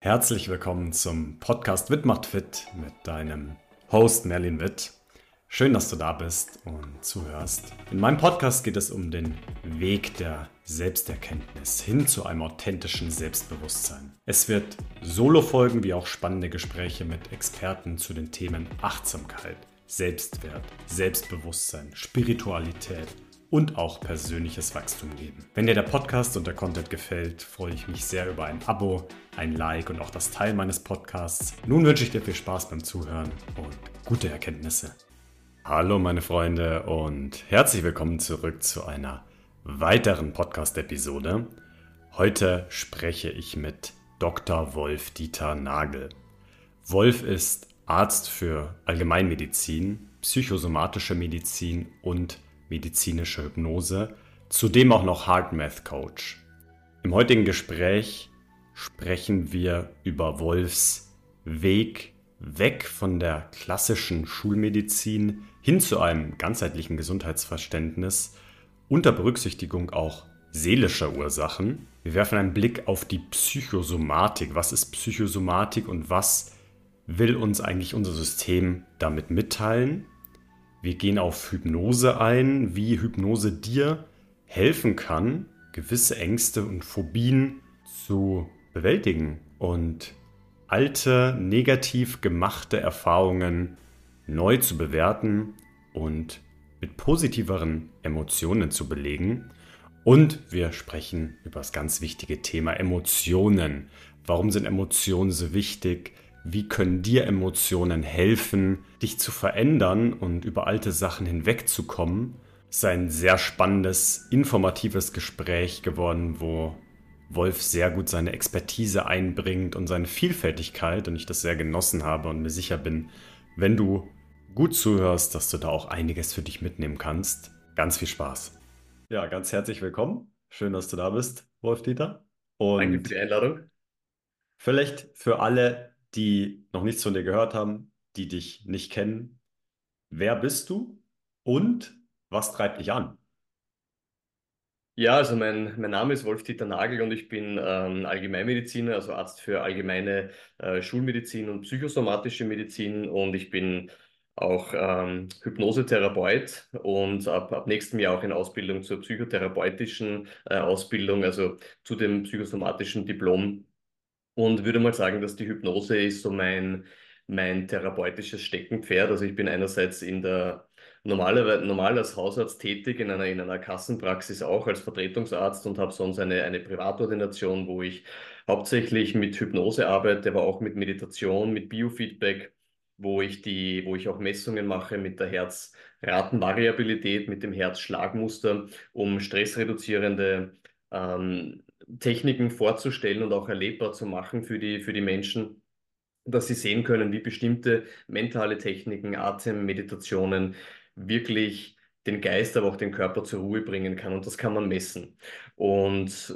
Herzlich willkommen zum Podcast Witt macht fit mit deinem Host Merlin Witt. Schön, dass du da bist und zuhörst. In meinem Podcast geht es um den Weg der Selbsterkenntnis hin zu einem authentischen Selbstbewusstsein. Es wird Solo-Folgen wie auch spannende Gespräche mit Experten zu den Themen Achtsamkeit, Selbstwert, Selbstbewusstsein, Spiritualität und auch persönliches Wachstum geben. Wenn dir der Podcast und der Content gefällt, freue ich mich sehr über ein Abo, ein Like und auch das Teilen meines Podcasts. Nun wünsche ich dir viel Spaß beim Zuhören und gute Erkenntnisse. Hallo meine Freunde und herzlich willkommen zurück zu einer weiteren Podcast-Episode. Heute spreche ich mit Dr. Wolf Dieter Nagel. Wolf ist Arzt für Allgemeinmedizin, psychosomatische Medizin und medizinische Hypnose, zudem auch noch Hard Math Coach. Im heutigen Gespräch sprechen wir über Wolfs Weg weg von der klassischen Schulmedizin hin zu einem ganzheitlichen Gesundheitsverständnis unter Berücksichtigung auch seelischer Ursachen. Wir werfen einen Blick auf die Psychosomatik. Was ist Psychosomatik und was will uns eigentlich unser System damit mitteilen? Wir gehen auf Hypnose ein, wie Hypnose dir helfen kann, gewisse Ängste und Phobien zu bewältigen und alte, negativ gemachte Erfahrungen neu zu bewerten und mit positiveren Emotionen zu belegen. Und wir sprechen über das ganz wichtige Thema Emotionen. Warum sind Emotionen so wichtig? Wie können dir Emotionen helfen, dich zu verändern und über alte Sachen hinwegzukommen? Es ist ein sehr spannendes, informatives Gespräch geworden, wo Wolf sehr gut seine Expertise einbringt und seine Vielfältigkeit und ich das sehr genossen habe und mir sicher bin, wenn du gut zuhörst, dass du da auch einiges für dich mitnehmen kannst. Ganz viel Spaß. Ja, ganz herzlich willkommen. Schön, dass du da bist, Wolf Dieter. Und Danke für die Einladung. Vielleicht für alle, die noch nichts von dir gehört haben, die dich nicht kennen. Wer bist du und was treibt dich an? Ja, also mein, mein Name ist Wolf-Dieter Nagel und ich bin ähm, Allgemeinmediziner, also Arzt für allgemeine äh, Schulmedizin und psychosomatische Medizin und ich bin auch ähm, Hypnosetherapeut und ab, ab nächstem Jahr auch in Ausbildung zur psychotherapeutischen äh, Ausbildung, also zu dem psychosomatischen Diplom und würde mal sagen, dass die Hypnose ist so mein, mein therapeutisches Steckenpferd. Also ich bin einerseits in der normalerweise normal als Hausarzt tätig, in einer, in einer Kassenpraxis auch als Vertretungsarzt und habe sonst eine, eine Privatordination, wo ich hauptsächlich mit Hypnose arbeite, aber auch mit Meditation, mit Biofeedback, wo ich die, wo ich auch Messungen mache mit der Herzratenvariabilität, mit dem Herzschlagmuster, um stressreduzierende ähm, Techniken vorzustellen und auch erlebbar zu machen für die, für die Menschen, dass sie sehen können, wie bestimmte mentale Techniken, Atemmeditationen wirklich den Geist, aber auch den Körper zur Ruhe bringen kann. Und das kann man messen. Und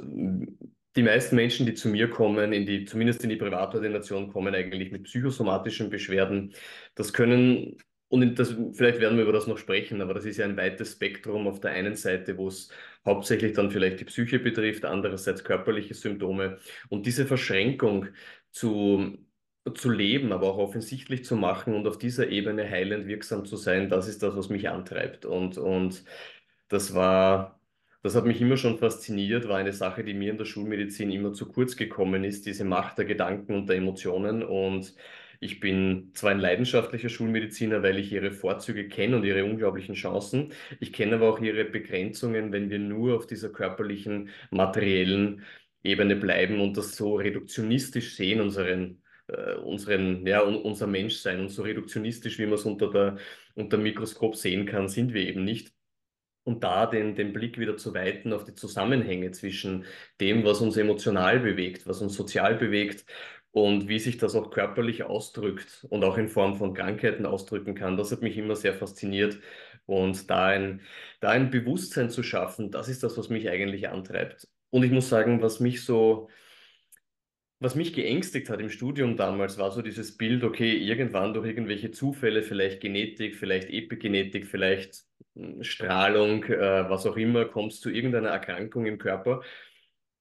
die meisten Menschen, die zu mir kommen, in die, zumindest in die Privatordination, kommen eigentlich mit psychosomatischen Beschwerden. Das können und das, vielleicht werden wir über das noch sprechen, aber das ist ja ein weites Spektrum auf der einen Seite, wo es hauptsächlich dann vielleicht die Psyche betrifft, andererseits körperliche Symptome. Und diese Verschränkung zu, zu leben, aber auch offensichtlich zu machen und auf dieser Ebene heilend wirksam zu sein, das ist das, was mich antreibt. Und, und das war, das hat mich immer schon fasziniert, war eine Sache, die mir in der Schulmedizin immer zu kurz gekommen ist, diese Macht der Gedanken und der Emotionen und ich bin zwar ein leidenschaftlicher Schulmediziner, weil ich ihre Vorzüge kenne und ihre unglaublichen Chancen. Ich kenne aber auch ihre Begrenzungen, wenn wir nur auf dieser körperlichen, materiellen Ebene bleiben und das so reduktionistisch sehen, unseren, unseren, ja, unser Menschsein und so reduktionistisch, wie man es unter, der, unter dem Mikroskop sehen kann, sind wir eben nicht und da den, den Blick wieder zu weiten auf die Zusammenhänge zwischen dem, was uns emotional bewegt, was uns sozial bewegt und wie sich das auch körperlich ausdrückt und auch in Form von Krankheiten ausdrücken kann, das hat mich immer sehr fasziniert. Und da ein, da ein Bewusstsein zu schaffen, das ist das, was mich eigentlich antreibt. Und ich muss sagen, was mich so, was mich geängstigt hat im Studium damals, war so dieses Bild, okay, irgendwann durch irgendwelche Zufälle, vielleicht Genetik, vielleicht Epigenetik, vielleicht hm, Strahlung, äh, was auch immer, kommst zu irgendeiner Erkrankung im Körper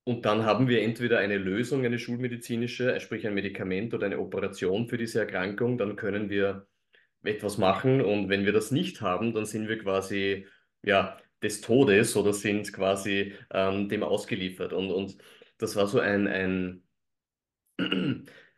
Und dann haben wir entweder eine Lösung, eine schulmedizinische, sprich ein Medikament oder eine Operation für diese Erkrankung, dann können wir etwas machen. Und wenn wir das nicht haben, dann sind wir quasi ja, des Todes oder sind quasi ähm, dem ausgeliefert. Und, und das war so ein, ein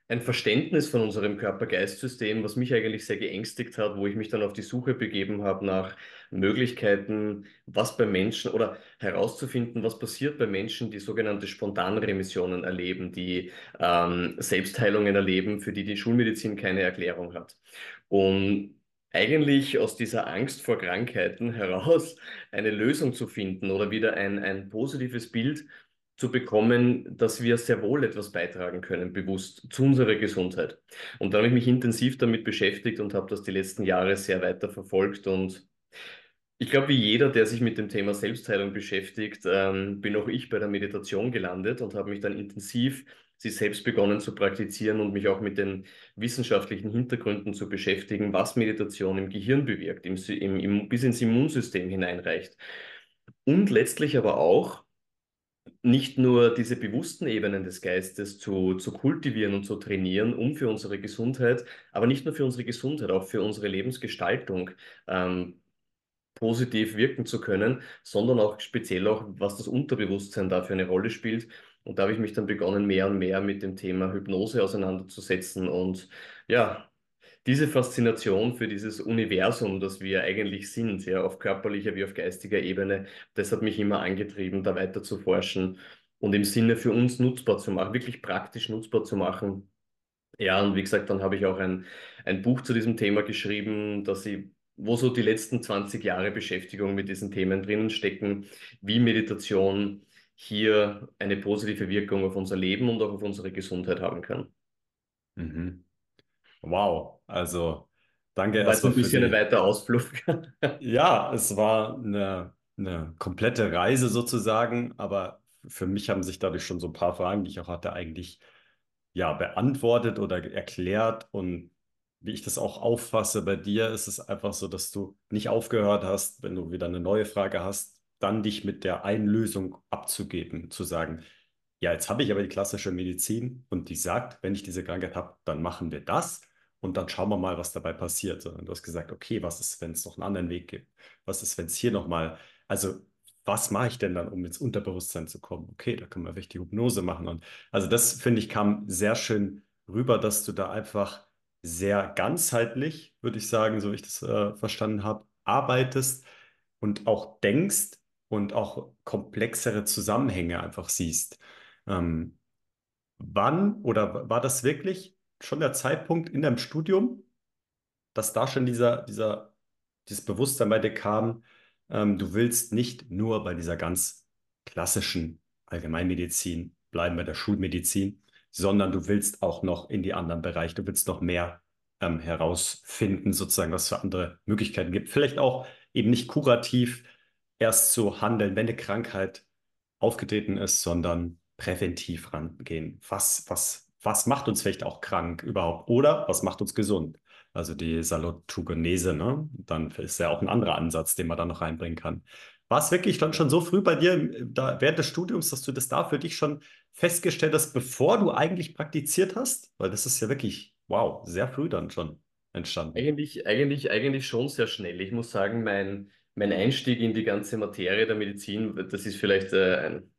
ein Verständnis von unserem Körper-Geist-System, was mich eigentlich sehr geängstigt hat, wo ich mich dann auf die Suche begeben habe nach Möglichkeiten, was bei Menschen oder herauszufinden, was passiert bei Menschen, die sogenannte Spontanremissionen erleben, die ähm, Selbstheilungen erleben, für die die Schulmedizin keine Erklärung hat. Und eigentlich aus dieser Angst vor Krankheiten heraus eine Lösung zu finden oder wieder ein, ein positives Bild zu bekommen, dass wir sehr wohl etwas beitragen können, bewusst zu unserer Gesundheit. Und da habe ich mich intensiv damit beschäftigt und habe das die letzten Jahre sehr weiter verfolgt. Und ich glaube, wie jeder, der sich mit dem Thema Selbstheilung beschäftigt, ähm, bin auch ich bei der Meditation gelandet und habe mich dann intensiv sie selbst begonnen zu praktizieren und mich auch mit den wissenschaftlichen Hintergründen zu beschäftigen, was Meditation im Gehirn bewirkt, im, im, bis ins Immunsystem hineinreicht. Und letztlich aber auch, nicht nur diese bewussten Ebenen des Geistes zu, zu kultivieren und zu trainieren, um für unsere Gesundheit, aber nicht nur für unsere Gesundheit, auch für unsere Lebensgestaltung ähm, positiv wirken zu können, sondern auch speziell auch, was das Unterbewusstsein da für eine Rolle spielt. Und da habe ich mich dann begonnen, mehr und mehr mit dem Thema Hypnose auseinanderzusetzen und ja, diese Faszination für dieses Universum, das wir eigentlich sind, ja, auf körperlicher wie auf geistiger Ebene, das hat mich immer angetrieben, da weiter zu forschen und im Sinne für uns nutzbar zu machen, wirklich praktisch nutzbar zu machen. Ja, und wie gesagt, dann habe ich auch ein, ein Buch zu diesem Thema geschrieben, dass ich, wo so die letzten 20 Jahre Beschäftigung mit diesen Themen drinnen stecken, wie Meditation hier eine positive Wirkung auf unser Leben und auch auf unsere Gesundheit haben kann. Mhm. Wow, also danke War ein erstmal für bisschen ein die. weiter Ausflug. Ja, es war eine, eine komplette Reise sozusagen, aber für mich haben sich dadurch schon so ein paar Fragen, die ich auch hatte, eigentlich ja beantwortet oder erklärt. Und wie ich das auch auffasse bei dir, ist es einfach so, dass du nicht aufgehört hast, wenn du wieder eine neue Frage hast, dann dich mit der einen Lösung abzugeben, zu sagen, ja, jetzt habe ich aber die klassische Medizin und die sagt, wenn ich diese Krankheit habe, dann machen wir das und dann schauen wir mal, was dabei passiert. Sondern du hast gesagt, okay, was ist, wenn es noch einen anderen Weg gibt? Was ist, wenn es hier nochmal, also was mache ich denn dann, um ins Unterbewusstsein zu kommen? Okay, da können wir richtig Hypnose machen. Und also das, finde ich, kam sehr schön rüber, dass du da einfach sehr ganzheitlich, würde ich sagen, so wie ich das äh, verstanden habe, arbeitest und auch denkst und auch komplexere Zusammenhänge einfach siehst. Ähm, wann oder war das wirklich schon der Zeitpunkt in deinem Studium, dass da schon dieser, dieser, dieses Bewusstsein bei dir kam, ähm, du willst nicht nur bei dieser ganz klassischen Allgemeinmedizin bleiben, bei der Schulmedizin, sondern du willst auch noch in die anderen Bereiche, du willst noch mehr ähm, herausfinden, sozusagen, was es für andere Möglichkeiten gibt. Vielleicht auch eben nicht kurativ erst zu handeln, wenn eine Krankheit aufgetreten ist, sondern präventiv rangehen. Was, was, was macht uns vielleicht auch krank überhaupt? Oder was macht uns gesund? Also die Salutogenese, ne? Dann ist ja auch ein anderer Ansatz, den man da noch reinbringen kann. War es wirklich dann schon so früh bei dir da, während des Studiums, dass du das da für dich schon festgestellt hast, bevor du eigentlich praktiziert hast? Weil das ist ja wirklich, wow, sehr früh dann schon entstanden. Eigentlich, eigentlich, eigentlich schon sehr schnell. Ich muss sagen, mein, mein Einstieg in die ganze Materie der Medizin, das ist vielleicht äh, ein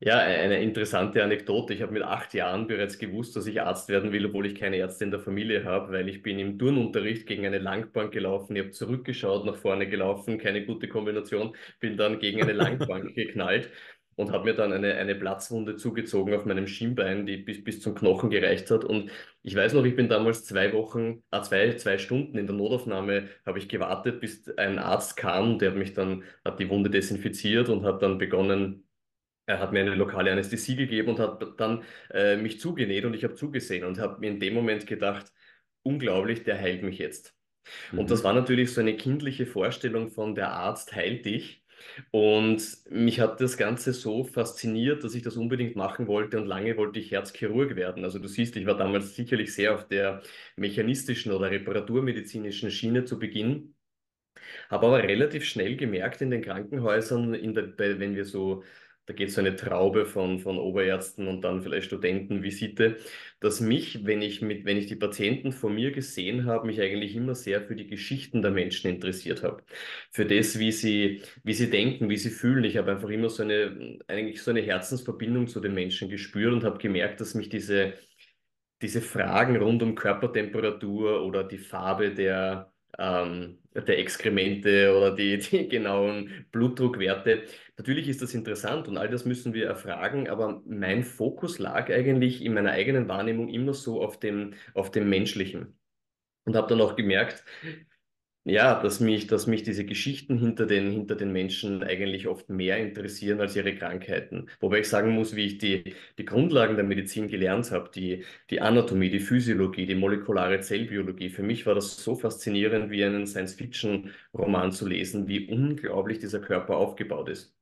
ja, eine interessante Anekdote. Ich habe mit acht Jahren bereits gewusst, dass ich Arzt werden will, obwohl ich keine Ärzte in der Familie habe, weil ich bin im Turnunterricht gegen eine Langbank gelaufen. Ich habe zurückgeschaut, nach vorne gelaufen, keine gute Kombination, bin dann gegen eine Langbank geknallt und habe mir dann eine, eine Platzwunde zugezogen auf meinem Schienbein, die bis, bis zum Knochen gereicht hat. Und ich weiß noch, ich bin damals zwei Wochen, äh, zwei, zwei Stunden in der Notaufnahme, habe ich gewartet, bis ein Arzt kam, der hat mich dann, hat die Wunde desinfiziert und hat dann begonnen, er hat mir eine lokale Anästhesie gegeben und hat dann äh, mich zugenäht und ich habe zugesehen und habe mir in dem Moment gedacht, unglaublich, der heilt mich jetzt. Mhm. Und das war natürlich so eine kindliche Vorstellung von der Arzt heilt dich. Und mich hat das Ganze so fasziniert, dass ich das unbedingt machen wollte und lange wollte ich Herzchirurg werden. Also du siehst, ich war damals sicherlich sehr auf der mechanistischen oder reparaturmedizinischen Schiene zu Beginn, habe aber relativ schnell gemerkt in den Krankenhäusern, in der, wenn wir so da geht so eine Traube von, von Oberärzten und dann vielleicht Studentenvisite, dass mich, wenn ich mit, wenn ich die Patienten vor mir gesehen habe, mich eigentlich immer sehr für die Geschichten der Menschen interessiert habe. Für das, wie sie, wie sie denken, wie sie fühlen. Ich habe einfach immer so eine, eigentlich so eine Herzensverbindung zu den Menschen gespürt und habe gemerkt, dass mich diese, diese Fragen rund um Körpertemperatur oder die Farbe der, ähm, der Exkremente oder die, die genauen Blutdruckwerte. Natürlich ist das interessant und all das müssen wir erfragen, aber mein Fokus lag eigentlich in meiner eigenen Wahrnehmung immer so auf dem, auf dem Menschlichen. Und habe dann auch gemerkt, ja, dass mich, dass mich diese Geschichten hinter den, hinter den Menschen eigentlich oft mehr interessieren als ihre Krankheiten. Wobei ich sagen muss, wie ich die, die Grundlagen der Medizin gelernt habe, die, die Anatomie, die Physiologie, die molekulare Zellbiologie. Für mich war das so faszinierend, wie einen Science-Fiction-Roman zu lesen, wie unglaublich dieser Körper aufgebaut ist.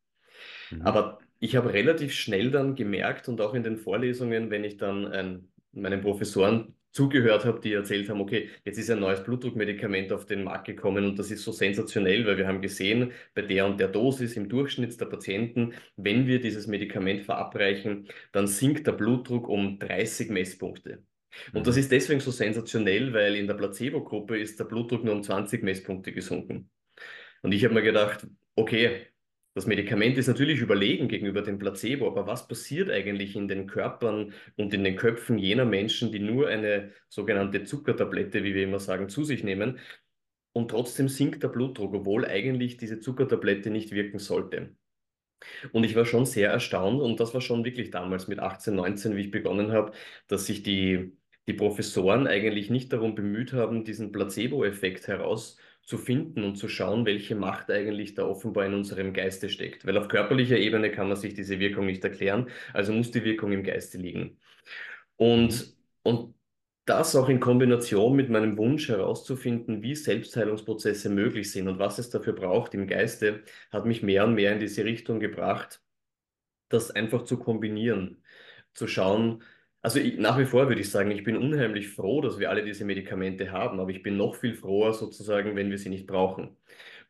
Mhm. Aber ich habe relativ schnell dann gemerkt und auch in den Vorlesungen, wenn ich dann ähm, meinen Professoren zugehört habe, die erzählt haben, okay, jetzt ist ein neues Blutdruckmedikament auf den Markt gekommen und das ist so sensationell, weil wir haben gesehen, bei der und der Dosis im Durchschnitt der Patienten, wenn wir dieses Medikament verabreichen, dann sinkt der Blutdruck um 30 Messpunkte. Und das mhm. ist deswegen so sensationell, weil in der Placebo-Gruppe ist der Blutdruck nur um 20 Messpunkte gesunken. Und ich habe mir gedacht, okay, das Medikament ist natürlich überlegen gegenüber dem Placebo, aber was passiert eigentlich in den Körpern und in den Köpfen jener Menschen, die nur eine sogenannte Zuckertablette, wie wir immer sagen, zu sich nehmen und trotzdem sinkt der Blutdruck, obwohl eigentlich diese Zuckertablette nicht wirken sollte. Und ich war schon sehr erstaunt und das war schon wirklich damals mit 18, 19, wie ich begonnen habe, dass sich die, die Professoren eigentlich nicht darum bemüht haben, diesen Placebo-Effekt heraus zu finden und zu schauen, welche Macht eigentlich da offenbar in unserem Geiste steckt. Weil auf körperlicher Ebene kann man sich diese Wirkung nicht erklären, also muss die Wirkung im Geiste liegen. Und, und das auch in Kombination mit meinem Wunsch herauszufinden, wie Selbstheilungsprozesse möglich sind und was es dafür braucht im Geiste, hat mich mehr und mehr in diese Richtung gebracht, das einfach zu kombinieren, zu schauen, also ich, nach wie vor würde ich sagen, ich bin unheimlich froh, dass wir alle diese Medikamente haben, aber ich bin noch viel froher sozusagen, wenn wir sie nicht brauchen.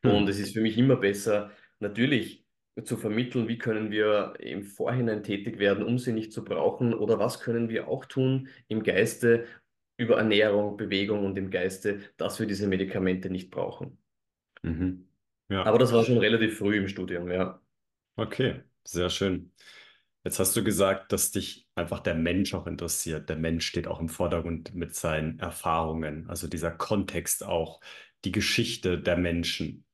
Mhm. Und es ist für mich immer besser, natürlich zu vermitteln, wie können wir im Vorhinein tätig werden, um sie nicht zu brauchen oder was können wir auch tun im Geiste über Ernährung, Bewegung und im Geiste, dass wir diese Medikamente nicht brauchen. Mhm. Ja. Aber das war schon relativ früh im Studium, ja. Okay, sehr schön. Jetzt hast du gesagt, dass dich einfach der Mensch auch interessiert. Der Mensch steht auch im Vordergrund mit seinen Erfahrungen, also dieser Kontext auch, die Geschichte der Menschen.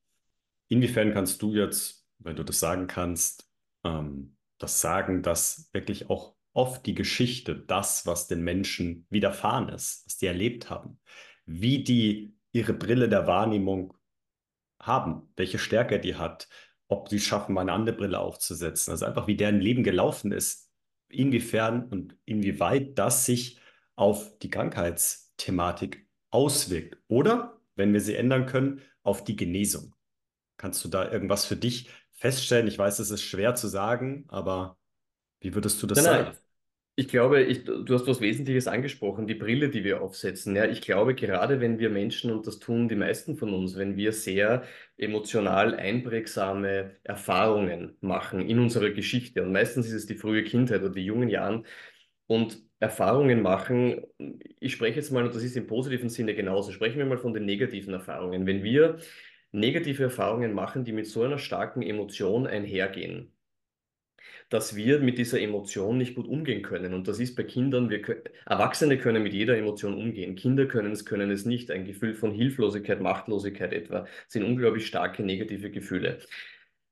Inwiefern kannst du jetzt, wenn du das sagen kannst, ähm, das sagen, dass wirklich auch oft die Geschichte, das, was den Menschen widerfahren ist, was die erlebt haben, wie die ihre Brille der Wahrnehmung haben, welche Stärke die hat, ob sie schaffen, mal eine andere Brille aufzusetzen. Also einfach, wie deren Leben gelaufen ist, inwiefern und inwieweit das sich auf die Krankheitsthematik auswirkt. Oder, wenn wir sie ändern können, auf die Genesung. Kannst du da irgendwas für dich feststellen? Ich weiß, es ist schwer zu sagen, aber wie würdest du das nein, sagen? Ich glaube, ich, du hast was Wesentliches angesprochen, die Brille, die wir aufsetzen. Ja, ich glaube, gerade wenn wir Menschen, und das tun die meisten von uns, wenn wir sehr emotional einprägsame Erfahrungen machen in unserer Geschichte, und meistens ist es die frühe Kindheit oder die jungen Jahren, und Erfahrungen machen, ich spreche jetzt mal, und das ist im positiven Sinne genauso, sprechen wir mal von den negativen Erfahrungen. Wenn wir negative Erfahrungen machen, die mit so einer starken Emotion einhergehen, dass wir mit dieser Emotion nicht gut umgehen können. Und das ist bei Kindern, wir können, Erwachsene können mit jeder Emotion umgehen. Kinder können es, können es nicht. Ein Gefühl von Hilflosigkeit, Machtlosigkeit etwa sind unglaublich starke negative Gefühle.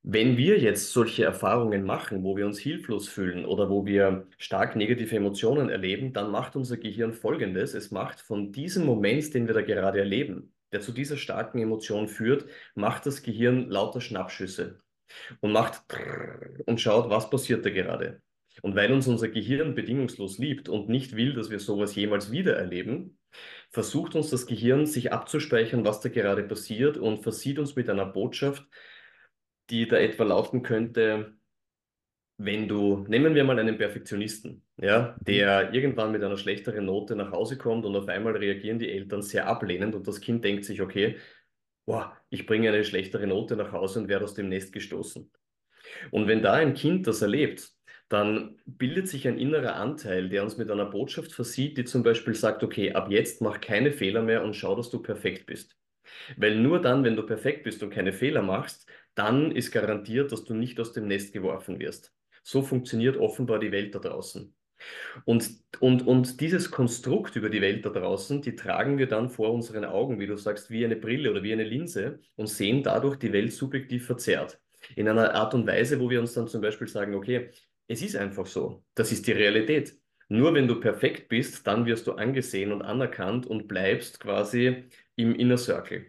Wenn wir jetzt solche Erfahrungen machen, wo wir uns hilflos fühlen oder wo wir stark negative Emotionen erleben, dann macht unser Gehirn Folgendes. Es macht von diesem Moment, den wir da gerade erleben, der zu dieser starken Emotion führt, macht das Gehirn lauter Schnappschüsse und macht und schaut, was passiert da gerade. Und weil uns unser Gehirn bedingungslos liebt und nicht will, dass wir sowas jemals wieder erleben, versucht uns das Gehirn, sich abzuspeichern, was da gerade passiert und versieht uns mit einer Botschaft, die da etwa lauten könnte, wenn du, nehmen wir mal einen Perfektionisten, ja, mhm. der irgendwann mit einer schlechteren Note nach Hause kommt und auf einmal reagieren die Eltern sehr ablehnend und das Kind denkt sich, okay, boah, ich bringe eine schlechtere Note nach Hause und werde aus dem Nest gestoßen. Und wenn da ein Kind das erlebt, dann bildet sich ein innerer Anteil, der uns mit einer Botschaft versieht, die zum Beispiel sagt, okay, ab jetzt mach keine Fehler mehr und schau, dass du perfekt bist. Weil nur dann, wenn du perfekt bist und keine Fehler machst, dann ist garantiert, dass du nicht aus dem Nest geworfen wirst. So funktioniert offenbar die Welt da draußen. Und, und, und dieses Konstrukt über die Welt da draußen, die tragen wir dann vor unseren Augen, wie du sagst, wie eine Brille oder wie eine Linse und sehen dadurch die Welt subjektiv verzerrt. In einer Art und Weise, wo wir uns dann zum Beispiel sagen, okay, es ist einfach so, das ist die Realität. Nur wenn du perfekt bist, dann wirst du angesehen und anerkannt und bleibst quasi im Inner Circle.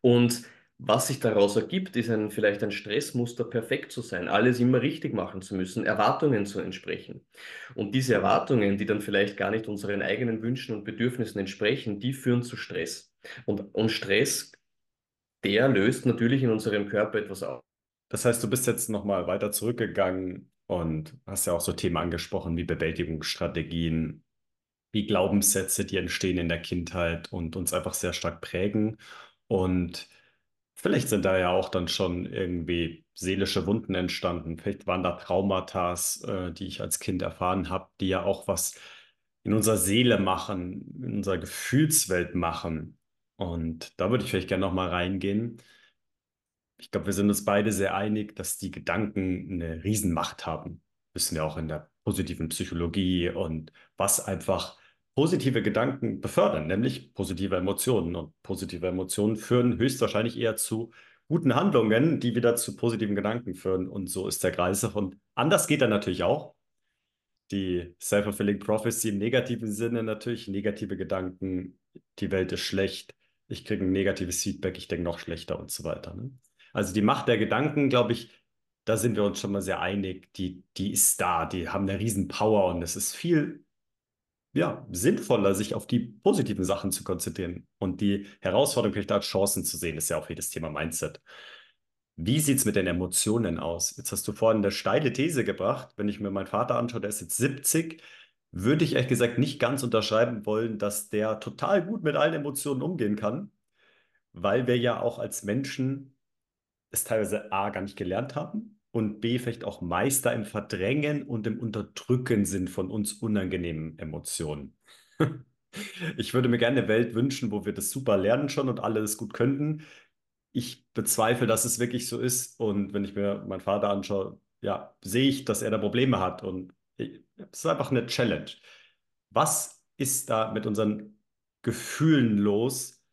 Und was sich daraus ergibt, ist ein, vielleicht ein Stressmuster, perfekt zu sein, alles immer richtig machen zu müssen, Erwartungen zu entsprechen. Und diese Erwartungen, die dann vielleicht gar nicht unseren eigenen Wünschen und Bedürfnissen entsprechen, die führen zu Stress. Und, und Stress, der löst natürlich in unserem Körper etwas aus. Das heißt, du bist jetzt nochmal weiter zurückgegangen und hast ja auch so Themen angesprochen wie Bewältigungsstrategien, wie Glaubenssätze, die entstehen in der Kindheit und uns einfach sehr stark prägen. Und vielleicht sind da ja auch dann schon irgendwie seelische Wunden entstanden. Vielleicht waren da Traumata, äh, die ich als Kind erfahren habe, die ja auch was in unserer Seele machen, in unserer Gefühlswelt machen. Und da würde ich vielleicht gerne nochmal reingehen. Ich glaube, wir sind uns beide sehr einig, dass die Gedanken eine Riesenmacht haben. Wissen ja auch in der positiven Psychologie und was einfach positive Gedanken befördern, nämlich positive Emotionen. Und positive Emotionen führen höchstwahrscheinlich eher zu guten Handlungen, die wieder zu positiven Gedanken führen. Und so ist der Kreis. Und anders geht er natürlich auch. Die Self-Fulfilling Prophecy im negativen Sinne natürlich, negative Gedanken, die Welt ist schlecht, ich kriege ein negatives Feedback, ich denke noch schlechter und so weiter. Ne? Also die Macht der Gedanken, glaube ich, da sind wir uns schon mal sehr einig, die, die ist da, die haben eine riesen Power und es ist viel ja, sinnvoller, sich auf die positiven Sachen zu konzentrieren und die Herausforderung vielleicht als Chancen zu sehen, ist ja auch jedes Thema Mindset. Wie sieht es mit den Emotionen aus? Jetzt hast du vorhin eine steile These gebracht. Wenn ich mir meinen Vater anschaue, der ist jetzt 70, würde ich ehrlich gesagt nicht ganz unterschreiben wollen, dass der total gut mit allen Emotionen umgehen kann, weil wir ja auch als Menschen es teilweise A gar nicht gelernt haben und B vielleicht auch Meister im Verdrängen und im Unterdrücken sind von uns unangenehmen Emotionen. ich würde mir gerne eine Welt wünschen, wo wir das super lernen schon und alle das gut könnten. Ich bezweifle, dass es wirklich so ist. Und wenn ich mir meinen Vater anschaue, ja, sehe ich, dass er da Probleme hat. Und es ist einfach eine Challenge. Was ist da mit unseren Gefühlen los,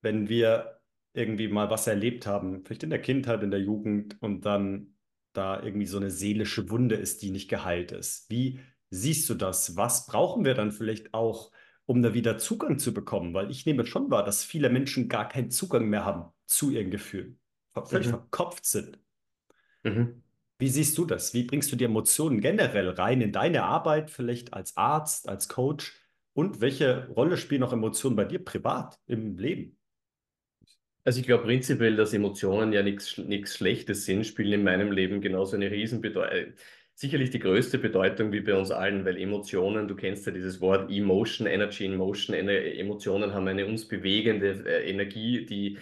wenn wir irgendwie mal was erlebt haben, vielleicht in der Kindheit, in der Jugend und dann da irgendwie so eine seelische Wunde ist, die nicht geheilt ist. Wie siehst du das? Was brauchen wir dann vielleicht auch, um da wieder Zugang zu bekommen? Weil ich nehme schon wahr, dass viele Menschen gar keinen Zugang mehr haben zu ihren Gefühlen, völlig mhm. verkopft sind. Mhm. Wie siehst du das? Wie bringst du die Emotionen generell rein in deine Arbeit, vielleicht als Arzt, als Coach? Und welche Rolle spielen auch Emotionen bei dir privat im Leben? Also ich glaube prinzipiell, dass Emotionen ja nichts Schlechtes sind, spielen in meinem Leben genauso eine Riesenbedeutung. Sicherlich die größte Bedeutung wie bei uns allen, weil Emotionen, du kennst ja dieses Wort Emotion, Energy in Motion, Emotionen haben eine uns bewegende äh, Energie, die,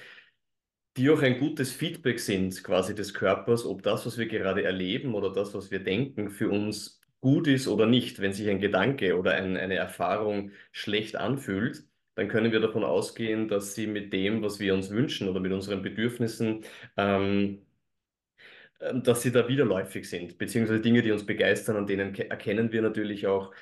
die auch ein gutes Feedback sind quasi des Körpers, ob das, was wir gerade erleben oder das, was wir denken, für uns gut ist oder nicht. Wenn sich ein Gedanke oder ein, eine Erfahrung schlecht anfühlt, dann können wir davon ausgehen, dass sie mit dem, was wir uns wünschen oder mit unseren Bedürfnissen, ähm, ähm, dass sie da widerläufig sind, beziehungsweise Dinge, die uns begeistern, an denen erkennen wir natürlich auch,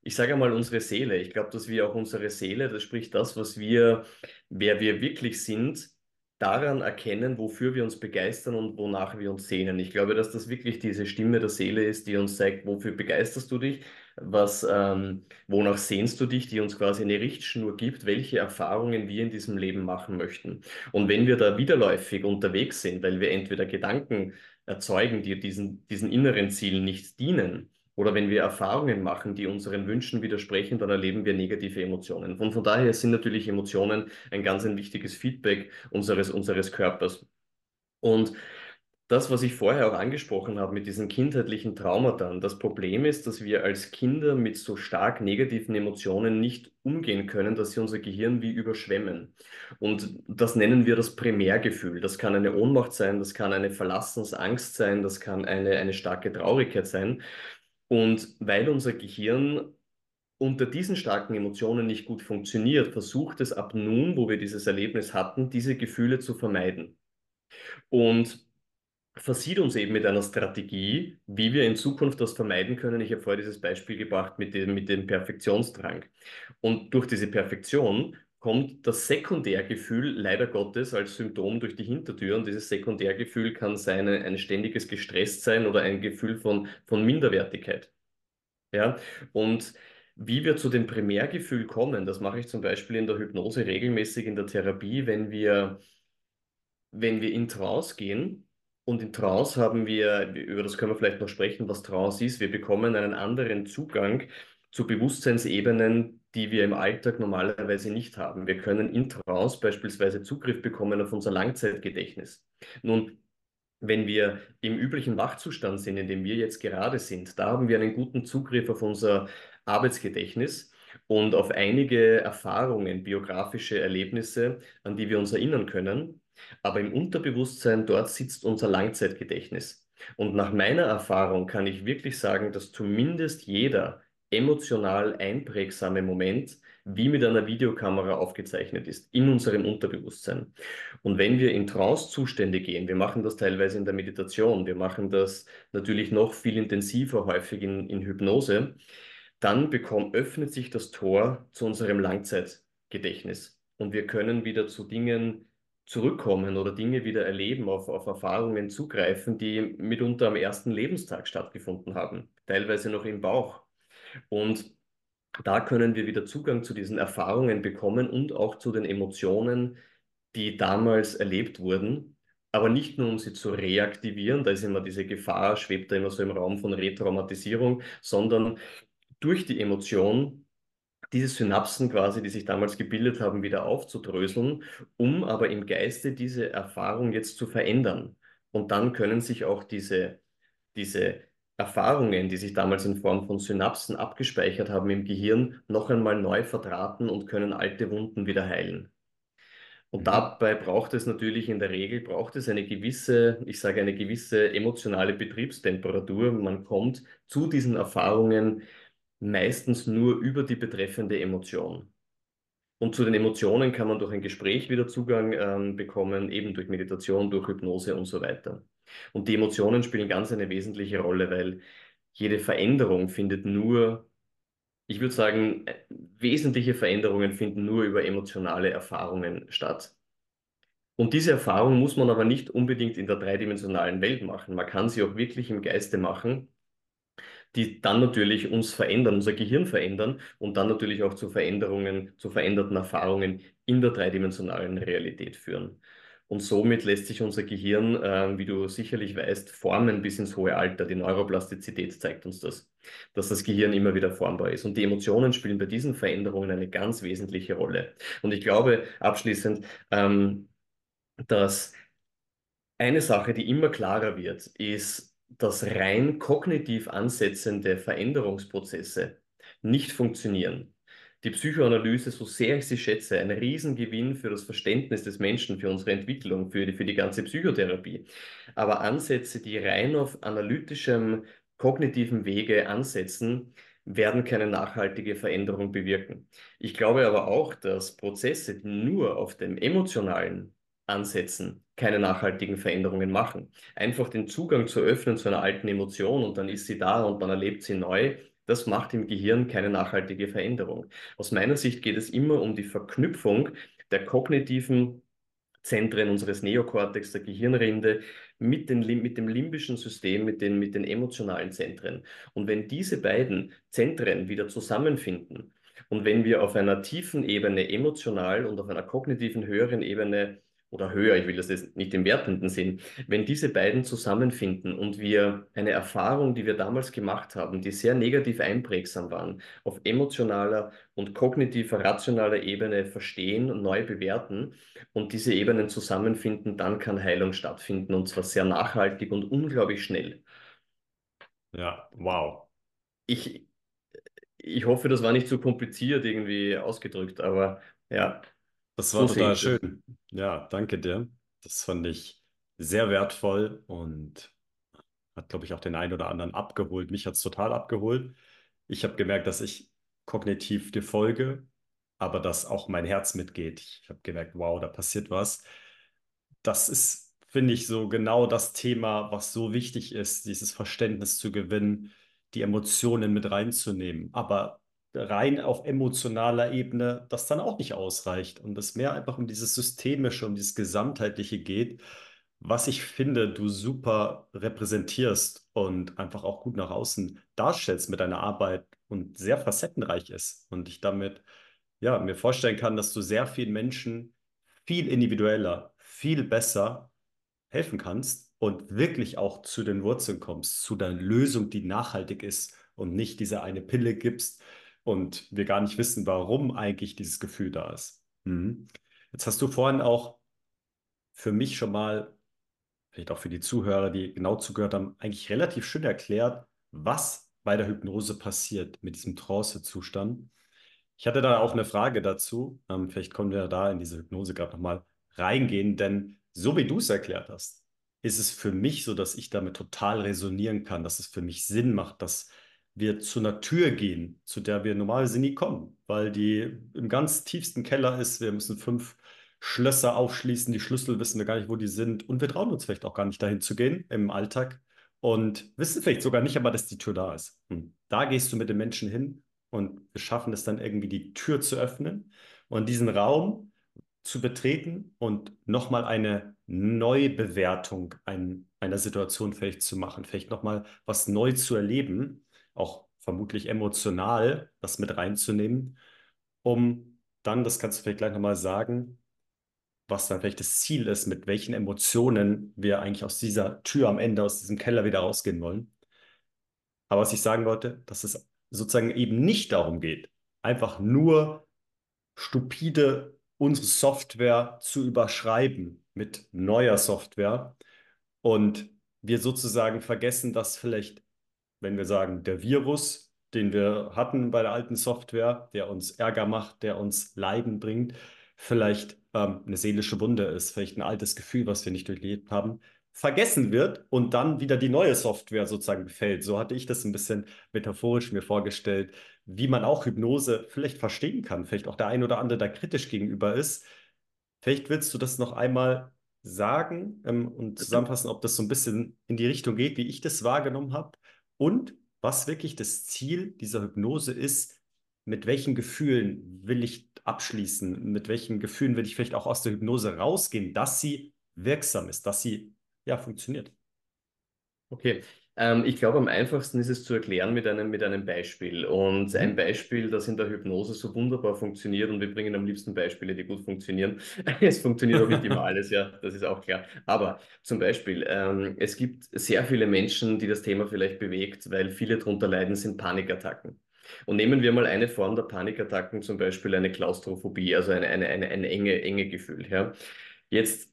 ich sage einmal, unsere Seele. Ich glaube, dass wir auch unsere Seele, das spricht das, was wir, wer wir wirklich sind, daran erkennen, wofür wir uns begeistern und wonach wir uns sehnen. Ich glaube, dass das wirklich diese Stimme der Seele ist, die uns zeigt, wofür begeisterst du dich, was, ähm, wonach sehnst du dich, die uns quasi eine Richtschnur gibt, welche Erfahrungen wir in diesem Leben machen möchten. Und wenn wir da widerläufig unterwegs sind, weil wir entweder Gedanken erzeugen, die diesen, diesen inneren Zielen nicht dienen, oder wenn wir Erfahrungen machen, die unseren Wünschen widersprechen, dann erleben wir negative Emotionen. Und von daher sind natürlich Emotionen ein ganz ein wichtiges Feedback unseres, unseres Körpers. Und das, was ich vorher auch angesprochen habe mit diesen kindheitlichen Traumata, das Problem ist, dass wir als Kinder mit so stark negativen Emotionen nicht umgehen können, dass sie unser Gehirn wie überschwemmen. Und das nennen wir das Primärgefühl. Das kann eine Ohnmacht sein, das kann eine Verlassensangst sein, das kann eine, eine starke Traurigkeit sein. Und weil unser Gehirn unter diesen starken Emotionen nicht gut funktioniert, versucht es ab nun, wo wir dieses Erlebnis hatten, diese Gefühle zu vermeiden. Und versieht uns eben mit einer Strategie, wie wir in Zukunft das vermeiden können. Ich habe vorher dieses Beispiel gebracht mit dem, mit dem Perfektionsdrang. Und durch diese Perfektion kommt das Sekundärgefühl leider Gottes als Symptom durch die Hintertür. Und dieses Sekundärgefühl kann sein ein ständiges Gestresst sein oder ein Gefühl von, von Minderwertigkeit. Ja, und wie wir zu dem Primärgefühl kommen, das mache ich zum Beispiel in der Hypnose regelmäßig in der Therapie, wenn wir, wenn wir in Trance gehen und in Trance haben wir, über das können wir vielleicht noch sprechen, was Trance ist. Wir bekommen einen anderen Zugang zu Bewusstseinsebenen, die wir im Alltag normalerweise nicht haben. Wir können in Trance beispielsweise Zugriff bekommen auf unser Langzeitgedächtnis. Nun, wenn wir im üblichen Wachzustand sind, in dem wir jetzt gerade sind, da haben wir einen guten Zugriff auf unser Arbeitsgedächtnis und auf einige Erfahrungen, biografische Erlebnisse, an die wir uns erinnern können. Aber im Unterbewusstsein, dort sitzt unser Langzeitgedächtnis. Und nach meiner Erfahrung kann ich wirklich sagen, dass zumindest jeder emotional einprägsame Moment wie mit einer Videokamera aufgezeichnet ist in unserem Unterbewusstsein. Und wenn wir in Trance-Zustände gehen, wir machen das teilweise in der Meditation, wir machen das natürlich noch viel intensiver, häufig in, in Hypnose, dann bekommt, öffnet sich das Tor zu unserem Langzeitgedächtnis. Und wir können wieder zu Dingen zurückkommen oder Dinge wieder erleben, auf, auf Erfahrungen zugreifen, die mitunter am ersten Lebenstag stattgefunden haben, teilweise noch im Bauch. Und da können wir wieder Zugang zu diesen Erfahrungen bekommen und auch zu den Emotionen, die damals erlebt wurden, aber nicht nur um sie zu reaktivieren, da ist immer diese Gefahr, schwebt da immer so im Raum von Retraumatisierung, sondern durch die Emotion diese Synapsen quasi, die sich damals gebildet haben, wieder aufzudröseln, um aber im Geiste diese Erfahrung jetzt zu verändern. Und dann können sich auch diese, diese Erfahrungen, die sich damals in Form von Synapsen abgespeichert haben im Gehirn, noch einmal neu verdrahten und können alte Wunden wieder heilen. Und mhm. dabei braucht es natürlich in der Regel, braucht es eine gewisse, ich sage eine gewisse emotionale Betriebstemperatur. Man kommt zu diesen Erfahrungen meistens nur über die betreffende Emotion. Und zu den Emotionen kann man durch ein Gespräch wieder Zugang ähm, bekommen, eben durch Meditation, durch Hypnose und so weiter. Und die Emotionen spielen ganz eine wesentliche Rolle, weil jede Veränderung findet nur, ich würde sagen, äh, wesentliche Veränderungen finden nur über emotionale Erfahrungen statt. Und diese Erfahrung muss man aber nicht unbedingt in der dreidimensionalen Welt machen. Man kann sie auch wirklich im Geiste machen die dann natürlich uns verändern, unser Gehirn verändern und dann natürlich auch zu Veränderungen, zu veränderten Erfahrungen in der dreidimensionalen Realität führen. Und somit lässt sich unser Gehirn, äh, wie du sicherlich weißt, formen bis ins hohe Alter. Die Neuroplastizität zeigt uns das, dass das Gehirn immer wieder formbar ist. Und die Emotionen spielen bei diesen Veränderungen eine ganz wesentliche Rolle. Und ich glaube abschließend, ähm, dass eine Sache, die immer klarer wird, ist, dass rein kognitiv ansetzende Veränderungsprozesse nicht funktionieren. Die Psychoanalyse, so sehr ich sie schätze, ein Riesengewinn für das Verständnis des Menschen, für unsere Entwicklung, für die, für die ganze Psychotherapie. Aber Ansätze, die rein auf analytischem, kognitiven Wege ansetzen, werden keine nachhaltige Veränderung bewirken. Ich glaube aber auch, dass Prozesse, die nur auf dem emotionalen ansetzen, keine nachhaltigen Veränderungen machen. Einfach den Zugang zu öffnen zu einer alten Emotion und dann ist sie da und man erlebt sie neu, das macht im Gehirn keine nachhaltige Veränderung. Aus meiner Sicht geht es immer um die Verknüpfung der kognitiven Zentren unseres Neokortex, der Gehirnrinde, mit, den, mit dem limbischen System, mit den, mit den emotionalen Zentren. Und wenn diese beiden Zentren wieder zusammenfinden und wenn wir auf einer tiefen Ebene emotional und auf einer kognitiven höheren Ebene oder höher, ich will das jetzt nicht im wertenden Sinn, wenn diese beiden zusammenfinden und wir eine Erfahrung, die wir damals gemacht haben, die sehr negativ einprägsam waren, auf emotionaler und kognitiver, rationaler Ebene verstehen und neu bewerten und diese Ebenen zusammenfinden, dann kann Heilung stattfinden und zwar sehr nachhaltig und unglaublich schnell. Ja, wow. Ich, ich hoffe, das war nicht zu kompliziert irgendwie ausgedrückt, aber ja. Das war so total schön. Ja, danke dir. Das fand ich sehr wertvoll und hat, glaube ich, auch den einen oder anderen abgeholt. Mich hat es total abgeholt. Ich habe gemerkt, dass ich kognitiv dir folge, aber dass auch mein Herz mitgeht. Ich habe gemerkt, wow, da passiert was. Das ist, finde ich, so genau das Thema, was so wichtig ist, dieses Verständnis zu gewinnen, die Emotionen mit reinzunehmen. Aber rein auf emotionaler Ebene das dann auch nicht ausreicht und es mehr einfach um dieses Systemische, um dieses Gesamtheitliche geht, was ich finde, du super repräsentierst und einfach auch gut nach außen darstellst mit deiner Arbeit und sehr facettenreich ist und ich damit ja mir vorstellen kann, dass du sehr vielen Menschen viel individueller, viel besser helfen kannst und wirklich auch zu den Wurzeln kommst, zu der Lösung, die nachhaltig ist und nicht diese eine Pille gibst, und wir gar nicht wissen, warum eigentlich dieses Gefühl da ist. Mhm. Jetzt hast du vorhin auch für mich schon mal, vielleicht auch für die Zuhörer, die genau zugehört haben, eigentlich relativ schön erklärt, was bei der Hypnose passiert mit diesem Trance-Zustand. Ich hatte da auch eine Frage dazu. Ähm, vielleicht können wir da in diese Hypnose gerade nochmal reingehen, denn so wie du es erklärt hast, ist es für mich so, dass ich damit total resonieren kann, dass es für mich Sinn macht, dass wir zu einer Tür gehen, zu der wir normalerweise nie kommen, weil die im ganz tiefsten Keller ist. Wir müssen fünf Schlösser aufschließen, die Schlüssel wissen wir gar nicht, wo die sind und wir trauen uns vielleicht auch gar nicht dahin zu gehen im Alltag und wissen vielleicht sogar nicht aber, dass die Tür da ist. Da gehst du mit den Menschen hin und wir schaffen es dann irgendwie, die Tür zu öffnen und diesen Raum zu betreten und nochmal eine Neubewertung ein, einer Situation vielleicht zu machen, vielleicht nochmal was neu zu erleben auch vermutlich emotional das mit reinzunehmen, um dann, das kannst du vielleicht gleich nochmal sagen, was dann vielleicht das Ziel ist, mit welchen Emotionen wir eigentlich aus dieser Tür am Ende, aus diesem Keller wieder rausgehen wollen. Aber was ich sagen wollte, dass es sozusagen eben nicht darum geht, einfach nur stupide unsere Software zu überschreiben mit neuer Software und wir sozusagen vergessen, dass vielleicht wenn wir sagen, der Virus, den wir hatten bei der alten Software, der uns Ärger macht, der uns Leiden bringt, vielleicht ähm, eine seelische Wunde ist, vielleicht ein altes Gefühl, was wir nicht durchlebt haben, vergessen wird und dann wieder die neue Software sozusagen befällt. So hatte ich das ein bisschen metaphorisch mir vorgestellt, wie man auch Hypnose vielleicht verstehen kann, vielleicht auch der ein oder andere da kritisch gegenüber ist. Vielleicht willst du das noch einmal sagen ähm, und zusammenfassen, ob das so ein bisschen in die Richtung geht, wie ich das wahrgenommen habe und was wirklich das Ziel dieser Hypnose ist, mit welchen Gefühlen will ich abschließen, mit welchen Gefühlen will ich vielleicht auch aus der Hypnose rausgehen, dass sie wirksam ist, dass sie ja funktioniert. Okay, ähm, ich glaube, am einfachsten ist es zu erklären mit einem, mit einem Beispiel. Und ein mhm. Beispiel, das in der Hypnose so wunderbar funktioniert, und wir bringen am liebsten Beispiele, die gut funktionieren. es funktioniert auch nicht immer alles, ja, das ist auch klar. Aber zum Beispiel, ähm, es gibt sehr viele Menschen, die das Thema vielleicht bewegt, weil viele darunter leiden, sind Panikattacken. Und nehmen wir mal eine Form der Panikattacken, zum Beispiel eine Klaustrophobie, also eine, eine, eine, eine enge, enge Gefühl. Ja. Jetzt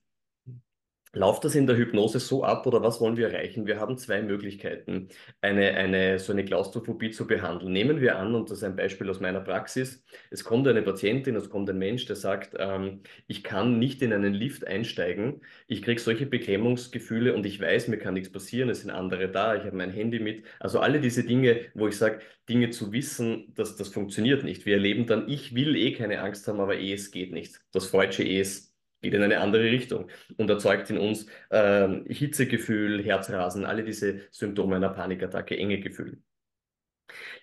Läuft das in der Hypnose so ab oder was wollen wir erreichen? Wir haben zwei Möglichkeiten, eine, eine, so eine Klaustrophobie zu behandeln. Nehmen wir an, und das ist ein Beispiel aus meiner Praxis, es kommt eine Patientin, es kommt ein Mensch, der sagt, ähm, ich kann nicht in einen Lift einsteigen, ich kriege solche Beklemmungsgefühle und ich weiß, mir kann nichts passieren, es sind andere da, ich habe mein Handy mit. Also alle diese Dinge, wo ich sage, Dinge zu wissen, dass das funktioniert nicht. Wir erleben dann, ich will eh keine Angst haben, aber eh, es geht nicht. Das Freudsche eh, es geht in eine andere Richtung und erzeugt in uns äh, Hitzegefühl, Herzrasen, alle diese Symptome einer Panikattacke, enge Gefühl.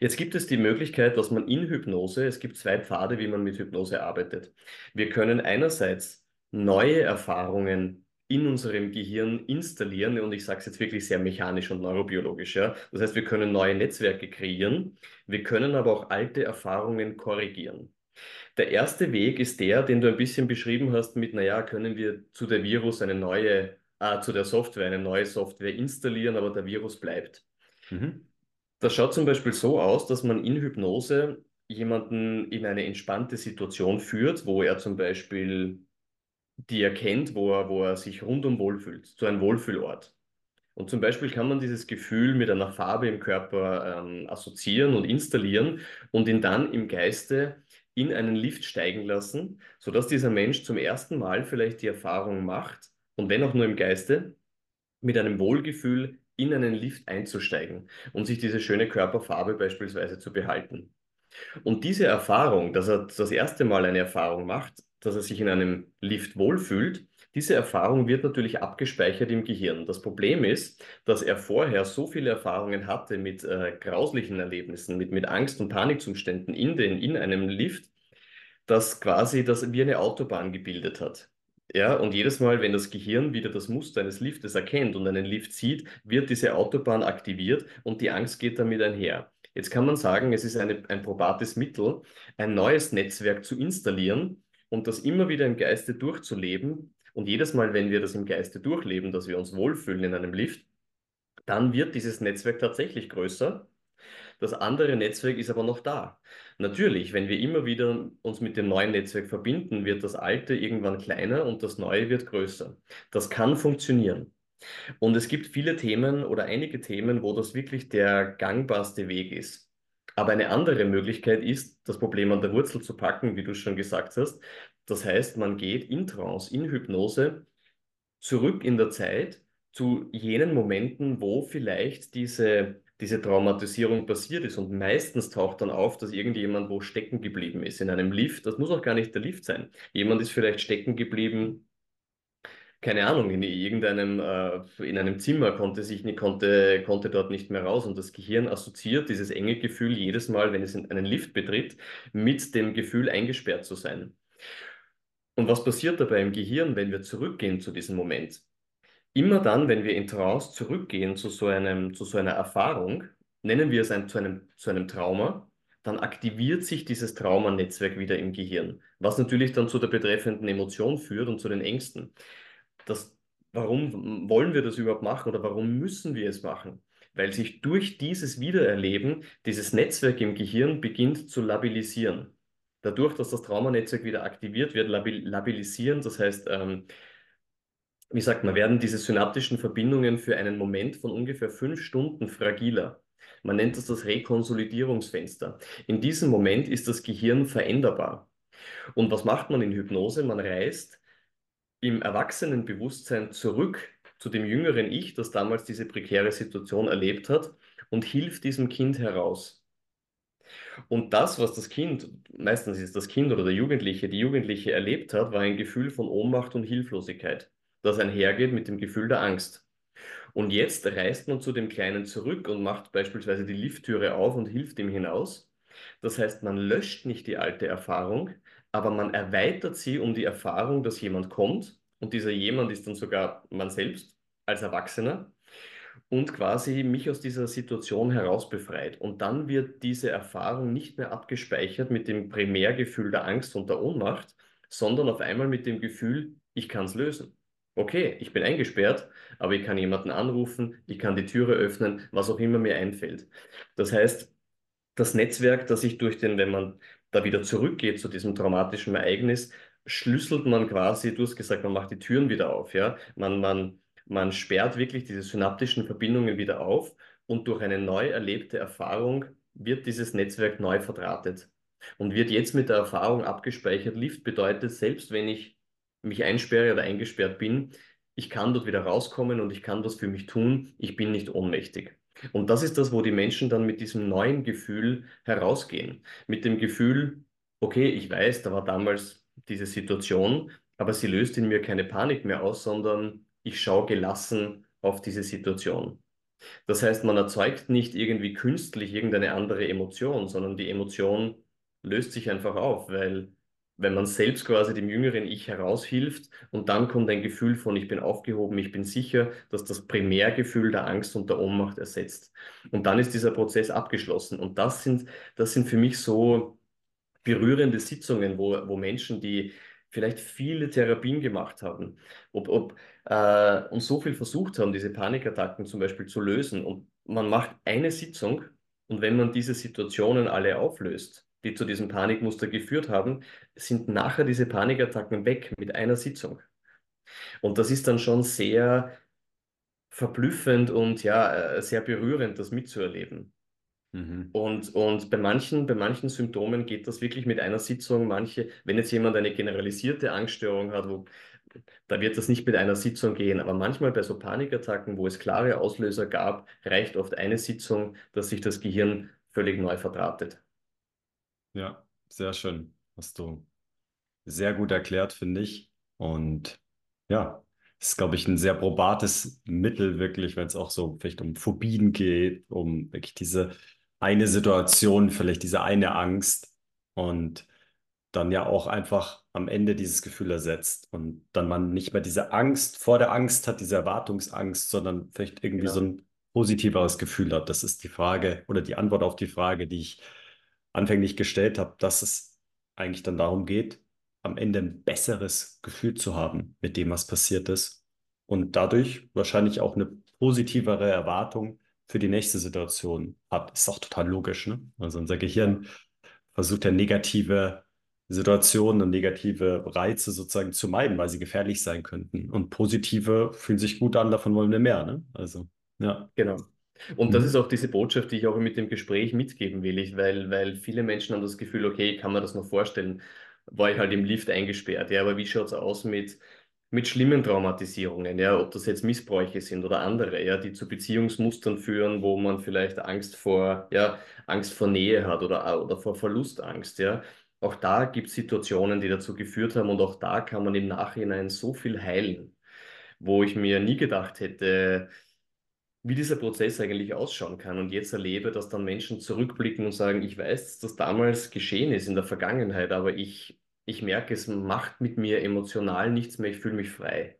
Jetzt gibt es die Möglichkeit, dass man in Hypnose, es gibt zwei Pfade, wie man mit Hypnose arbeitet. Wir können einerseits neue Erfahrungen in unserem Gehirn installieren und ich sage es jetzt wirklich sehr mechanisch und neurobiologisch. Ja? Das heißt, wir können neue Netzwerke kreieren, wir können aber auch alte Erfahrungen korrigieren. Der erste Weg ist der, den du ein bisschen beschrieben hast mit, naja, können wir zu der Virus eine neue, äh, zu der Software eine neue Software installieren, aber der Virus bleibt. Mhm. Das schaut zum Beispiel so aus, dass man in Hypnose jemanden in eine entspannte Situation führt, wo er zum Beispiel die erkennt, wo er, wo er sich rundum wohlfühlt, zu einem Wohlfühlort. Und zum Beispiel kann man dieses Gefühl mit einer Farbe im Körper ähm, assoziieren und installieren und ihn dann im Geiste in einen Lift steigen lassen, sodass dieser Mensch zum ersten Mal vielleicht die Erfahrung macht, und wenn auch nur im Geiste, mit einem Wohlgefühl in einen Lift einzusteigen und sich diese schöne Körperfarbe beispielsweise zu behalten. Und diese Erfahrung, dass er das erste Mal eine Erfahrung macht, dass er sich in einem Lift wohlfühlt, diese Erfahrung wird natürlich abgespeichert im Gehirn. Das Problem ist, dass er vorher so viele Erfahrungen hatte mit äh, grauslichen Erlebnissen, mit, mit Angst- und Panikzuständen in, den, in einem Lift, dass quasi das wie eine Autobahn gebildet hat. Ja, und jedes Mal, wenn das Gehirn wieder das Muster eines Liftes erkennt und einen Lift sieht, wird diese Autobahn aktiviert und die Angst geht damit einher. Jetzt kann man sagen, es ist eine, ein probates Mittel, ein neues Netzwerk zu installieren und das immer wieder im Geiste durchzuleben, und jedes Mal, wenn wir das im Geiste durchleben, dass wir uns wohlfühlen in einem Lift, dann wird dieses Netzwerk tatsächlich größer. Das andere Netzwerk ist aber noch da. Natürlich, wenn wir immer wieder uns mit dem neuen Netzwerk verbinden, wird das alte irgendwann kleiner und das neue wird größer. Das kann funktionieren. Und es gibt viele Themen oder einige Themen, wo das wirklich der gangbarste Weg ist. Aber eine andere Möglichkeit ist, das Problem an der Wurzel zu packen, wie du schon gesagt hast. Das heißt, man geht in Trance, in Hypnose zurück in der Zeit zu jenen Momenten, wo vielleicht diese, diese Traumatisierung passiert ist. Und meistens taucht dann auf, dass irgendjemand wo stecken geblieben ist in einem Lift. Das muss auch gar nicht der Lift sein. Jemand ist vielleicht stecken geblieben keine Ahnung, in irgendeinem, äh, in einem Zimmer konnte sich nicht, konnte, konnte dort nicht mehr raus und das Gehirn assoziiert dieses enge Gefühl jedes Mal, wenn es in einen Lift betritt, mit dem Gefühl eingesperrt zu sein. Und was passiert dabei im Gehirn, wenn wir zurückgehen zu diesem Moment? Immer dann, wenn wir in Trance zurückgehen zu so einem, zu so einer Erfahrung, nennen wir es ein, zu einem, zu einem Trauma, dann aktiviert sich dieses Traumanetzwerk wieder im Gehirn, was natürlich dann zu der betreffenden Emotion führt und zu den Ängsten das, warum wollen wir das überhaupt machen oder warum müssen wir es machen? Weil sich durch dieses Wiedererleben dieses Netzwerk im Gehirn beginnt zu labilisieren. Dadurch, dass das Traumanetzwerk wieder aktiviert wird, labil labilisieren, das heißt, ähm, wie sagt man, werden diese synaptischen Verbindungen für einen Moment von ungefähr fünf Stunden fragiler. Man nennt das das Rekonsolidierungsfenster. In diesem Moment ist das Gehirn veränderbar. Und was macht man in Hypnose? Man reißt im Erwachsenenbewusstsein zurück zu dem jüngeren Ich, das damals diese prekäre Situation erlebt hat und hilft diesem Kind heraus. Und das, was das Kind, meistens ist das Kind oder der Jugendliche, die Jugendliche erlebt hat, war ein Gefühl von Ohnmacht und Hilflosigkeit, das einhergeht mit dem Gefühl der Angst. Und jetzt reist man zu dem Kleinen zurück und macht beispielsweise die Lifttüre auf und hilft ihm hinaus. Das heißt, man löscht nicht die alte Erfahrung, aber man erweitert sie um die Erfahrung, dass jemand kommt und dieser jemand ist dann sogar man selbst als Erwachsener und quasi mich aus dieser Situation heraus befreit. Und dann wird diese Erfahrung nicht mehr abgespeichert mit dem Primärgefühl der Angst und der Ohnmacht, sondern auf einmal mit dem Gefühl, ich kann es lösen. Okay, ich bin eingesperrt, aber ich kann jemanden anrufen, ich kann die Türe öffnen, was auch immer mir einfällt. Das heißt, das Netzwerk, das sich durch den, wenn man da wieder zurückgeht zu diesem traumatischen Ereignis, schlüsselt man quasi, du hast gesagt, man macht die Türen wieder auf, ja. Man, man, man sperrt wirklich diese synaptischen Verbindungen wieder auf und durch eine neu erlebte Erfahrung wird dieses Netzwerk neu verdrahtet und wird jetzt mit der Erfahrung abgespeichert. Lift bedeutet, selbst wenn ich mich einsperre oder eingesperrt bin, ich kann dort wieder rauskommen und ich kann was für mich tun, ich bin nicht ohnmächtig. Und das ist das, wo die Menschen dann mit diesem neuen Gefühl herausgehen. Mit dem Gefühl, okay, ich weiß, da war damals diese Situation, aber sie löst in mir keine Panik mehr aus, sondern ich schaue gelassen auf diese Situation. Das heißt, man erzeugt nicht irgendwie künstlich irgendeine andere Emotion, sondern die Emotion löst sich einfach auf, weil wenn man selbst quasi dem jüngeren Ich heraushilft und dann kommt ein Gefühl von, ich bin aufgehoben, ich bin sicher, dass das Primärgefühl der Angst und der Ohnmacht ersetzt. Und dann ist dieser Prozess abgeschlossen. Und das sind, das sind für mich so berührende Sitzungen, wo, wo Menschen, die vielleicht viele Therapien gemacht haben, ob, ob, äh, und so viel versucht haben, diese Panikattacken zum Beispiel zu lösen. Und man macht eine Sitzung und wenn man diese Situationen alle auflöst, die zu diesem Panikmuster geführt haben, sind nachher diese Panikattacken weg mit einer Sitzung. Und das ist dann schon sehr verblüffend und ja, äh, sehr berührend, das mitzuerleben. Mhm. Und, und bei manchen, bei manchen Symptomen geht das wirklich mit einer Sitzung. Manche, wenn jetzt jemand eine generalisierte Angststörung hat, wo, da wird das nicht mit einer Sitzung gehen. Aber manchmal bei so Panikattacken, wo es klare Auslöser gab, reicht oft eine Sitzung, dass sich das Gehirn völlig neu verdrahtet. Ja, sehr schön. Hast du sehr gut erklärt, finde ich. Und ja, das ist, glaube ich, ein sehr probates Mittel, wirklich, wenn es auch so vielleicht um Phobien geht, um wirklich diese eine Situation, vielleicht diese eine Angst und dann ja auch einfach am Ende dieses Gefühl ersetzt und dann man nicht mehr diese Angst vor der Angst hat, diese Erwartungsangst, sondern vielleicht irgendwie Genau. so ein positiveres Gefühl hat. Das ist die Frage oder die Antwort auf die Frage, die ich anfänglich gestellt habe, dass es eigentlich dann darum geht, am Ende ein besseres Gefühl zu haben mit dem, was passiert ist und dadurch wahrscheinlich auch eine positivere Erwartung für die nächste Situation hat. Ist auch total logisch, ne? Also unser. Gehirn versucht ja negative Situationen und negative Reize sozusagen zu meiden, weil sie gefährlich sein könnten. Und positive fühlen sich gut an, davon wollen wir mehr, ne? Also, ja. Genau. Und das ist Mhm. auch diese Botschaft, die ich auch mit dem Gespräch mitgeben will, ich, weil, weil viele Menschen haben das Gefühl, okay, kann man das noch vorstellen, war ich halt im Lift eingesperrt, ja, aber wie schaut es aus mit, mit schlimmen Traumatisierungen, ja, ob das jetzt Missbräuche sind oder andere, ja, die zu Beziehungsmustern führen, wo man vielleicht Angst vor, ja, Angst vor Nähe hat oder, oder vor Verlustangst, ja. Auch da gibt es Situationen, die dazu geführt haben und auch da kann man im Nachhinein so viel heilen, wo ich mir nie gedacht hätte, wie dieser Prozess eigentlich ausschauen kann und jetzt erlebe, dass dann Menschen zurückblicken und sagen, ich weiß, dass das damals geschehen ist in der Vergangenheit, aber ich, ich merke, es macht mit mir emotional nichts mehr, ich fühle mich frei.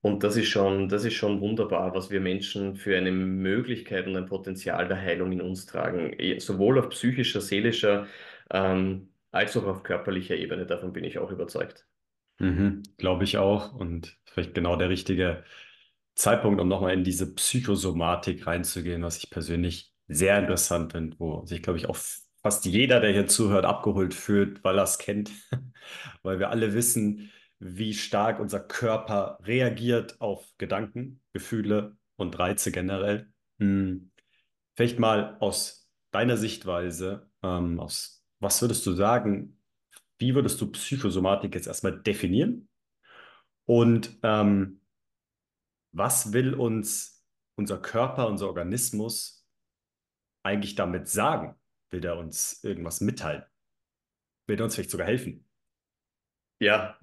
Und das ist schon, das ist schon wunderbar, was wir Menschen für eine Möglichkeit und ein Potenzial der Heilung in uns tragen, Eh, sowohl auf psychischer, seelischer, ähm, als auch auf körperlicher Ebene. Davon bin ich auch überzeugt. Mhm, glaube ich auch. Und vielleicht genau der richtige Zeitpunkt, um nochmal in diese Psychosomatik reinzugehen, was ich persönlich sehr interessant finde, wo sich, glaube ich, auch fast jeder, der hier zuhört, abgeholt fühlt, weil er es kennt, weil wir alle wissen, wie stark unser Körper reagiert auf Gedanken, Gefühle und Reize generell. Hm. Vielleicht mal aus deiner Sichtweise, ähm, aus was würdest du sagen, wie würdest du Psychosomatik jetzt erstmal definieren? Und ähm, was will uns unser Körper, unser Organismus eigentlich damit sagen? Will der uns irgendwas mitteilen? Will der uns vielleicht sogar helfen? Ja,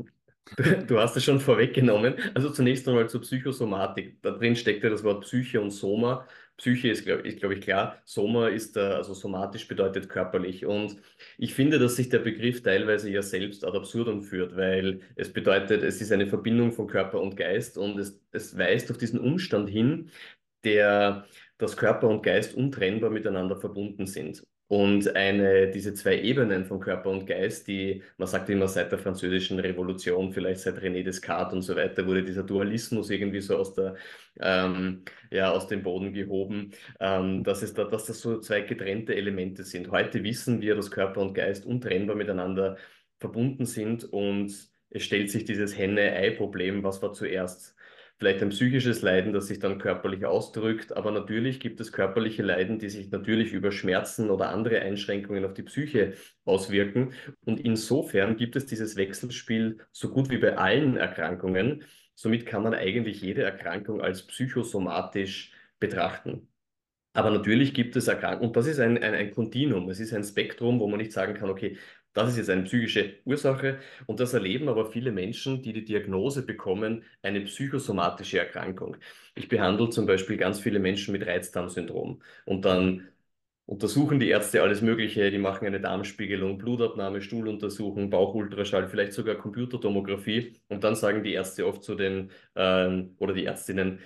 du hast es schon vorweggenommen. Also zunächst einmal zur Psychosomatik. Da drin steckt ja das Wort Psyche und Soma. Psyche ist, glaube ich, glaub ich, klar. Soma ist, äh, also somatisch bedeutet körperlich. Und ich finde, dass sich der Begriff teilweise ja selbst ad absurdum führt, weil es bedeutet, es ist eine Verbindung von Körper und Geist und es, es weist auf diesen Umstand hin, der, dass Körper und Geist untrennbar miteinander verbunden sind. Und eine, diese zwei Ebenen von Körper und Geist, die, man sagt immer seit der Französischen Revolution, vielleicht seit René Descartes und so weiter, wurde dieser Dualismus irgendwie so aus der, ähm, ja, aus dem Boden gehoben, ähm, dass es da, dass das so zwei getrennte Elemente sind. Heute wissen wir, dass Körper und Geist untrennbar miteinander verbunden sind und es stellt sich dieses Henne-Ei-Problem, was war zuerst? Vielleicht ein psychisches Leiden, das sich dann körperlich ausdrückt. Aber natürlich gibt es körperliche Leiden, die sich natürlich über Schmerzen oder andere Einschränkungen auf die Psyche auswirken. Und insofern gibt es dieses Wechselspiel so gut wie bei allen Erkrankungen. Somit kann man eigentlich jede Erkrankung als psychosomatisch betrachten. Aber natürlich gibt es Erkrankungen, und das ist ein, ein, ein Kontinuum, es ist ein Spektrum, wo man nicht sagen kann, okay, das ist jetzt eine psychische Ursache. Und das erleben aber viele Menschen, die die Diagnose bekommen, eine psychosomatische Erkrankung. Ich behandle zum Beispiel ganz viele Menschen mit Reizdarmsyndrom. Und dann untersuchen die Ärzte alles Mögliche, die machen eine Darmspiegelung, Blutabnahme, Stuhluntersuchung, Bauchultraschall, vielleicht sogar Computertomographie. Und dann sagen die Ärzte oft zu den, ähm, oder die Ärztinnen,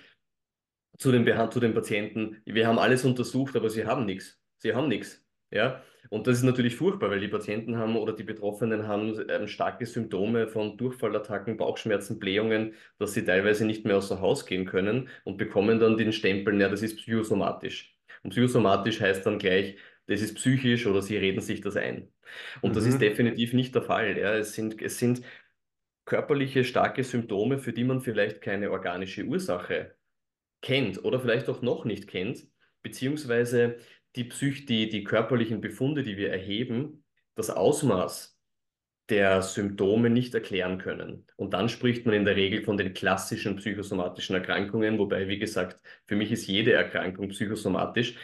zu den, Behand zu den Patienten, wir haben alles untersucht, aber sie haben nichts. Sie haben nichts. Ja? Und das ist natürlich furchtbar, weil die Patienten haben oder die Betroffenen haben ähm, starke Symptome von Durchfallattacken, Bauchschmerzen, Blähungen, dass sie teilweise nicht mehr außer Haus gehen können und bekommen dann den Stempel, ja, das ist psychosomatisch. Und psychosomatisch heißt dann gleich, das ist psychisch oder sie reden sich das ein. Und mhm. das ist mhm. definitiv nicht der Fall. Ja. Es sind, es sind körperliche starke Symptome, für die man vielleicht keine organische Ursache kennt oder vielleicht auch noch nicht kennt, beziehungsweise die, Psych die, die körperlichen Befunde, die wir erheben, das Ausmaß der Symptome nicht erklären können. Und dann spricht man in der Regel von den klassischen psychosomatischen Erkrankungen, wobei, wie gesagt, für mich ist jede Erkrankung psychosomatisch.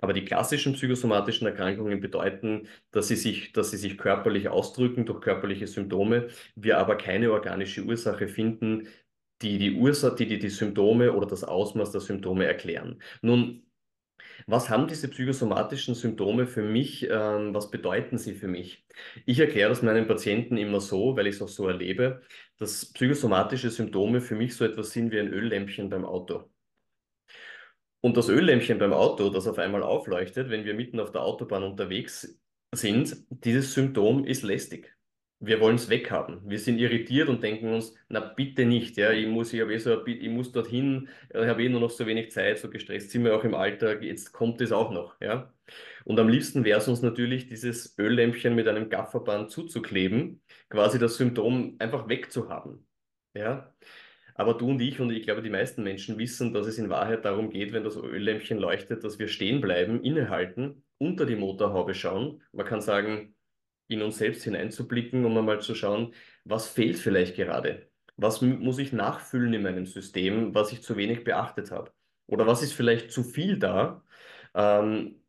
Aber die klassischen psychosomatischen Erkrankungen bedeuten, dass sie sich, dass sie sich körperlich ausdrücken durch körperliche Symptome, wir aber keine organische Ursache finden, die die Ursache, die, die die Symptome oder das Ausmaß der Symptome erklären. Nun, was haben diese psychosomatischen Symptome für mich? Ähm, was bedeuten sie für mich? Ich erkläre das meinen Patienten immer so, weil ich es auch so erlebe, dass psychosomatische Symptome für mich so etwas sind wie ein Öllämpchen beim Auto. Und das Öllämpchen beim Auto, das auf einmal aufleuchtet, wenn wir mitten auf der Autobahn unterwegs sind, dieses Symptom ist lästig. Wir wollen es weghaben. Wir sind irritiert und denken uns, na bitte nicht, ja, ich muss, ich eh so, ich muss dorthin, ich habe eh nur noch so wenig Zeit, so gestresst sind wir auch im Alltag, jetzt kommt es auch noch, ja. Und am liebsten wäre es uns natürlich, dieses Öllämpchen mit einem Gafferband zuzukleben, quasi das Symptom einfach wegzuhaben, ja. Aber du und ich und ich glaube, die meisten Menschen wissen, dass es in Wahrheit darum geht, wenn das Öllämpchen leuchtet, dass wir stehen bleiben, innehalten, unter die Motorhaube schauen. Man kann sagen, in uns selbst hineinzublicken, um einmal zu schauen, was fehlt vielleicht gerade? Was muss ich nachfüllen in meinem System, was ich zu wenig beachtet habe? Oder was ist vielleicht zu viel da? Ähm,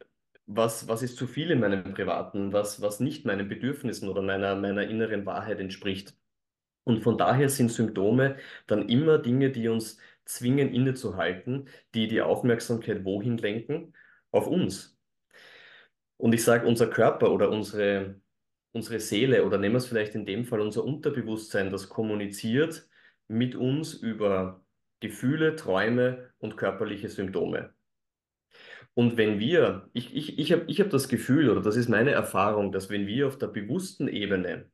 was, was ist zu viel in meinem Privaten, was, was nicht meinen Bedürfnissen oder meiner, meiner inneren Wahrheit entspricht? Und von daher sind Symptome dann immer Dinge, die uns zwingen, innezuhalten, die die Aufmerksamkeit wohin lenken? Auf uns. Und ich sage, unser Körper oder unsere, unsere Seele oder nehmen wir es vielleicht in dem Fall unser Unterbewusstsein, das kommuniziert mit uns über Gefühle, Träume und körperliche Symptome. Und wenn wir, ich, ich, ich habe ich hab das Gefühl, oder das ist meine Erfahrung, dass wenn wir auf der bewussten Ebene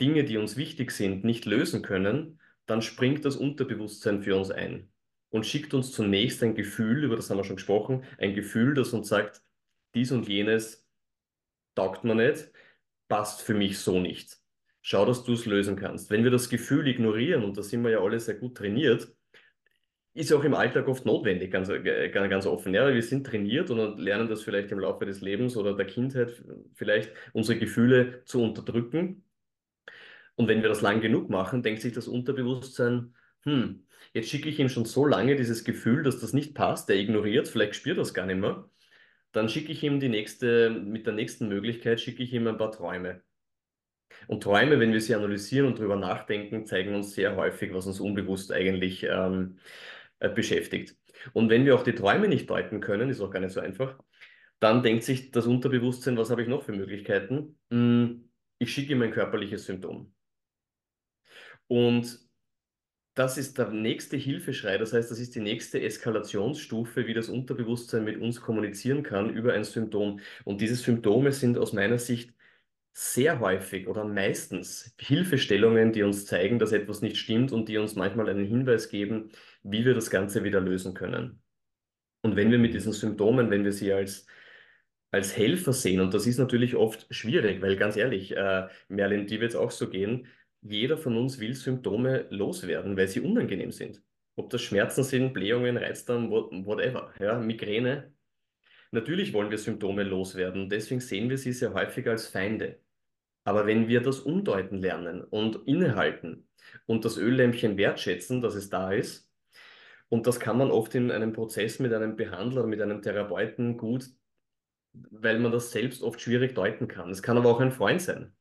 Dinge, die uns wichtig sind, nicht lösen können, dann springt das Unterbewusstsein für uns ein und schickt uns zunächst ein Gefühl, über das haben wir schon gesprochen, ein Gefühl, das uns sagt, dies und jenes taugt mir nicht, passt für mich so nicht. Schau, dass du es lösen kannst. Wenn wir das Gefühl ignorieren, und da sind wir ja alle sehr gut trainiert, ist auch im Alltag oft notwendig, ganz, äh, ganz, ganz offen. Ja, wir sind trainiert und lernen das vielleicht im Laufe des Lebens oder der Kindheit vielleicht, unsere Gefühle zu unterdrücken und wenn wir das lang genug machen, denkt sich das Unterbewusstsein, hm, jetzt schicke ich ihm schon so lange dieses Gefühl, dass das nicht passt, der ignoriert, vielleicht spürt das gar nicht mehr. Dann schicke ich ihm die nächste, mit der nächsten Möglichkeit schicke ich ihm ein paar Träume. Und Träume, wenn wir sie analysieren und darüber nachdenken, zeigen uns sehr häufig, was uns unbewusst eigentlich ähm, äh, beschäftigt. Und wenn wir auch die Träume nicht deuten können, ist auch gar nicht so einfach, dann denkt sich das Unterbewusstsein, was habe ich noch für Möglichkeiten? Hm, ich schicke ihm ein körperliches Symptom. Und das ist der nächste Hilfeschrei, das heißt, das ist die nächste Eskalationsstufe, wie das Unterbewusstsein mit uns kommunizieren kann über ein Symptom. Und diese Symptome sind aus meiner Sicht sehr häufig oder meistens Hilfestellungen, die uns zeigen, dass etwas nicht stimmt und die uns manchmal einen Hinweis geben, wie wir das Ganze wieder lösen können. Und wenn wir mit diesen Symptomen, wenn wir sie als, als Helfer sehen, und das ist natürlich oft schwierig, weil ganz ehrlich, äh, Merlin, die wird es auch so gehen, jeder von uns will Symptome loswerden, weil sie unangenehm sind. Ob das Schmerzen sind, Blähungen, Reizdarm, whatever, ja, Migräne. Natürlich wollen wir Symptome loswerden, deswegen sehen wir sie sehr häufig als Feinde. Aber wenn wir das umdeuten lernen und innehalten und das Öllämpchen wertschätzen, dass es da ist, und das kann man oft in einem Prozess mit einem Behandler, mit einem Therapeuten gut, weil man das selbst oft schwierig deuten kann. Es kann aber auch ein Freund sein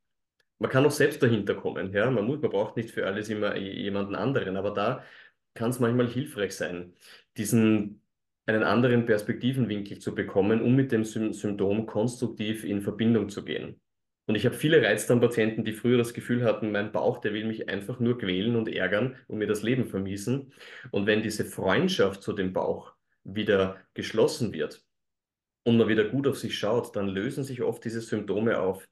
man kann auch selbst dahinter kommen. Ja? Man, muss, man braucht nicht für alles immer jemanden anderen, aber da kann es manchmal hilfreich sein, diesen einen anderen Perspektivenwinkel zu bekommen, um mit dem Symptom konstruktiv in Verbindung zu gehen. Und ich habe viele Reizdarmpatienten, die früher das Gefühl hatten, mein Bauch, der will mich einfach nur quälen und ärgern und mir das Leben vermiesen. Und wenn diese Freundschaft zu dem Bauch wieder geschlossen wird, und man wieder gut auf sich schaut, dann lösen sich oft diese Symptome auf.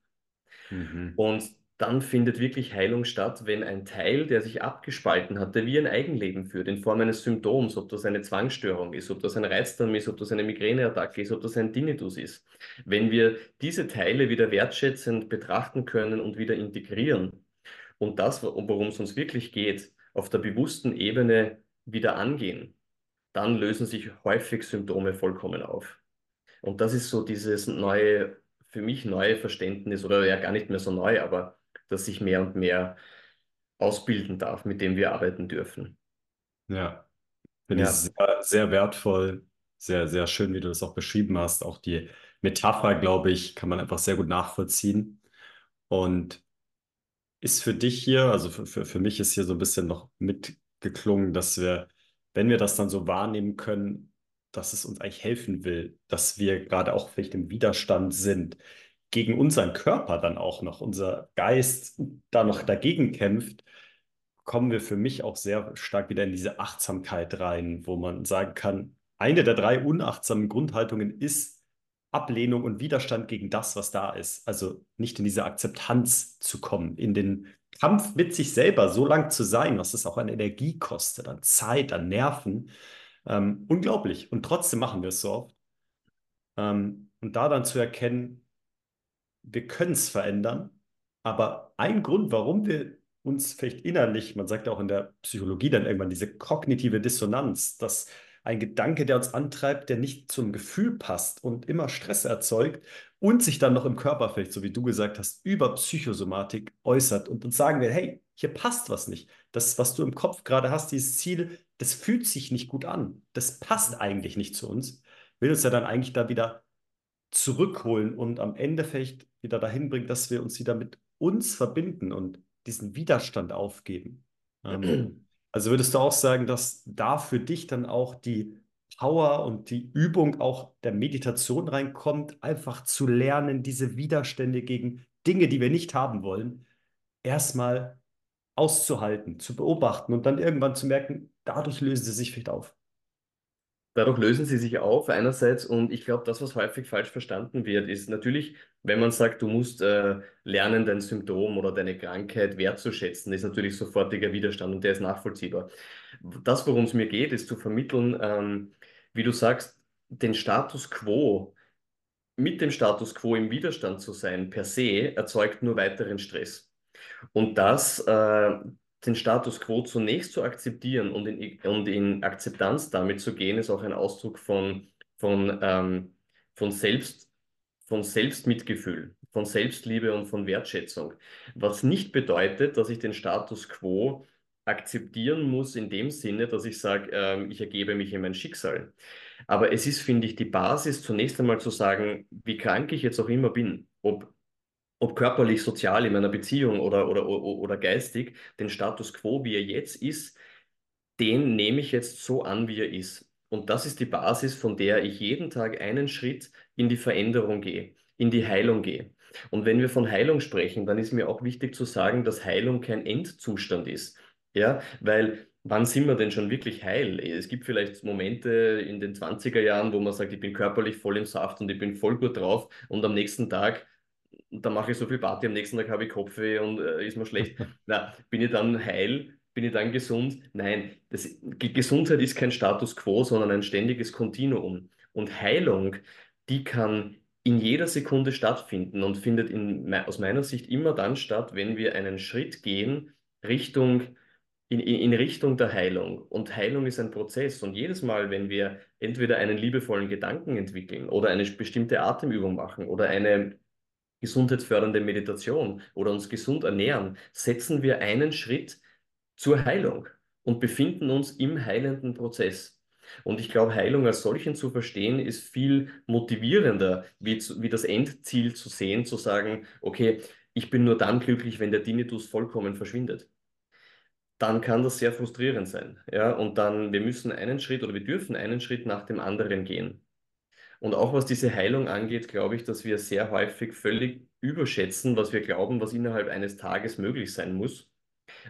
Mhm. Und dann findet wirklich Heilung statt, wenn ein Teil, der sich abgespalten hat, der wie ein Eigenleben führt, in Form eines Symptoms, ob das eine Zwangsstörung ist, ob das ein Reizdarm ist, ob das eine Migräneattacke ist, ob das ein Tinnitus ist. Wenn wir diese Teile wieder wertschätzend betrachten können und wieder integrieren und das, worum es uns wirklich geht, auf der bewussten Ebene wieder angehen, dann lösen sich häufig Symptome vollkommen auf. Und das ist so dieses neue, für mich neue Verständnis, oder ja gar nicht mehr so neu, aber das sich mehr und mehr ausbilden darf, mit dem wir arbeiten dürfen. Ja, finde ich Ja, sehr, sehr wertvoll, sehr, sehr schön, wie du das auch beschrieben hast. Auch die Metapher, glaube ich, kann man einfach sehr gut nachvollziehen. Und ist für dich hier, also für, für, für mich ist hier so ein bisschen noch mitgeklungen, dass wir, wenn wir das dann so wahrnehmen können, dass es uns eigentlich helfen will, dass wir gerade auch vielleicht im Widerstand sind, gegen unseren Körper dann auch noch, unser Geist da noch dagegen kämpft, kommen wir für mich auch sehr stark wieder in diese Achtsamkeit rein, wo man sagen kann, eine der drei unachtsamen Grundhaltungen ist Ablehnung und Widerstand gegen das, was da ist. Also nicht in diese Akzeptanz zu kommen, in den Kampf mit sich selber so lang zu sein, was es auch an Energie kostet, an Zeit, an Nerven. Ähm, unglaublich. Und trotzdem machen wir es so oft. Ähm, und da dann zu erkennen, wir können es verändern, aber ein Grund, warum wir uns vielleicht innerlich, man sagt ja auch in der Psychologie dann irgendwann diese kognitive Dissonanz, dass ein Gedanke, der uns antreibt, der nicht zum Gefühl passt und immer Stress erzeugt und sich dann noch im Körper vielleicht, so wie du gesagt hast, über Psychosomatik äußert und uns sagen will, hey, hier passt was nicht. Das, was du im Kopf gerade hast, dieses Ziel, das fühlt sich nicht gut an. Das passt eigentlich nicht zu uns. Will uns ja dann eigentlich da wieder zurückholen und am Ende vielleicht wieder dahin bringen, dass wir uns wieder mit uns verbinden und diesen Widerstand aufgeben. Ähm, also würdest du auch sagen, dass da für dich dann auch die Power und die Übung auch der Meditation reinkommt, einfach zu lernen, diese Widerstände gegen Dinge, die wir nicht haben wollen, erstmal auszuhalten, zu beobachten und dann irgendwann zu merken, dadurch lösen sie sich vielleicht auf. Dadurch lösen sie sich auf einerseits und ich glaube, das, was häufig falsch verstanden wird, ist natürlich, wenn man sagt, du musst äh, lernen, dein Symptom oder deine Krankheit wertzuschätzen, ist natürlich sofortiger Widerstand und der ist nachvollziehbar. Das, worum es mir geht, ist zu vermitteln, ähm, wie du sagst, den Status quo, mit dem Status quo im Widerstand zu sein, per se, erzeugt nur weiteren Stress. Und das, äh, den Status quo zunächst zu akzeptieren und in, und in Akzeptanz damit zu gehen, ist auch ein Ausdruck von, von, ähm, von Selbst, von Selbstmitgefühl, von Selbstliebe und von Wertschätzung. Was nicht bedeutet, dass ich den Status quo akzeptieren muss in dem Sinne, dass ich sage, ähm, ich ergebe mich in mein Schicksal. Aber es ist, finde ich, die Basis, zunächst einmal zu sagen, wie krank ich jetzt auch immer bin, ob ob körperlich, sozial in meiner Beziehung oder, oder, oder, oder geistig, den Status quo, wie er jetzt ist, den nehme ich jetzt so an, wie er ist. Und das ist die Basis, von der ich jeden Tag einen Schritt in die Veränderung gehe, in die Heilung gehe. Und wenn wir von Heilung sprechen, dann ist mir auch wichtig zu sagen, dass Heilung kein Endzustand ist. Ja, weil wann sind wir denn schon wirklich heil? Es gibt vielleicht Momente in den 20er Jahren, wo man sagt, ich bin körperlich voll im Saft und ich bin voll gut drauf und am nächsten Tag und dann mache ich so viel Party, am nächsten Tag habe ich Kopfweh und äh, ist mir schlecht. Na, bin ich dann heil? Bin ich dann gesund? Nein, das, Gesundheit ist kein Status quo, sondern ein ständiges Kontinuum. Und Heilung, die kann in jeder Sekunde stattfinden und findet in, aus meiner Sicht immer dann statt, wenn wir einen Schritt gehen Richtung, in, in Richtung der Heilung. Und Heilung ist ein Prozess. Und jedes Mal, wenn wir entweder einen liebevollen Gedanken entwickeln oder eine bestimmte Atemübung machen oder eine gesundheitsfördernde Meditation oder uns gesund ernähren, setzen wir einen Schritt zur Heilung und befinden uns im heilenden Prozess. Und ich glaube, Heilung als solchen zu verstehen, ist viel motivierender, wie, wie das Endziel zu sehen, zu sagen, okay, ich bin nur dann glücklich, wenn der Tinnitus vollkommen verschwindet. Dann kann das sehr frustrierend sein. Ja? Und dann, wir müssen einen Schritt oder wir dürfen einen Schritt nach dem anderen gehen. Und auch was diese Heilung angeht, glaube ich, dass wir sehr häufig völlig überschätzen, was wir glauben, was innerhalb eines Tages möglich sein muss.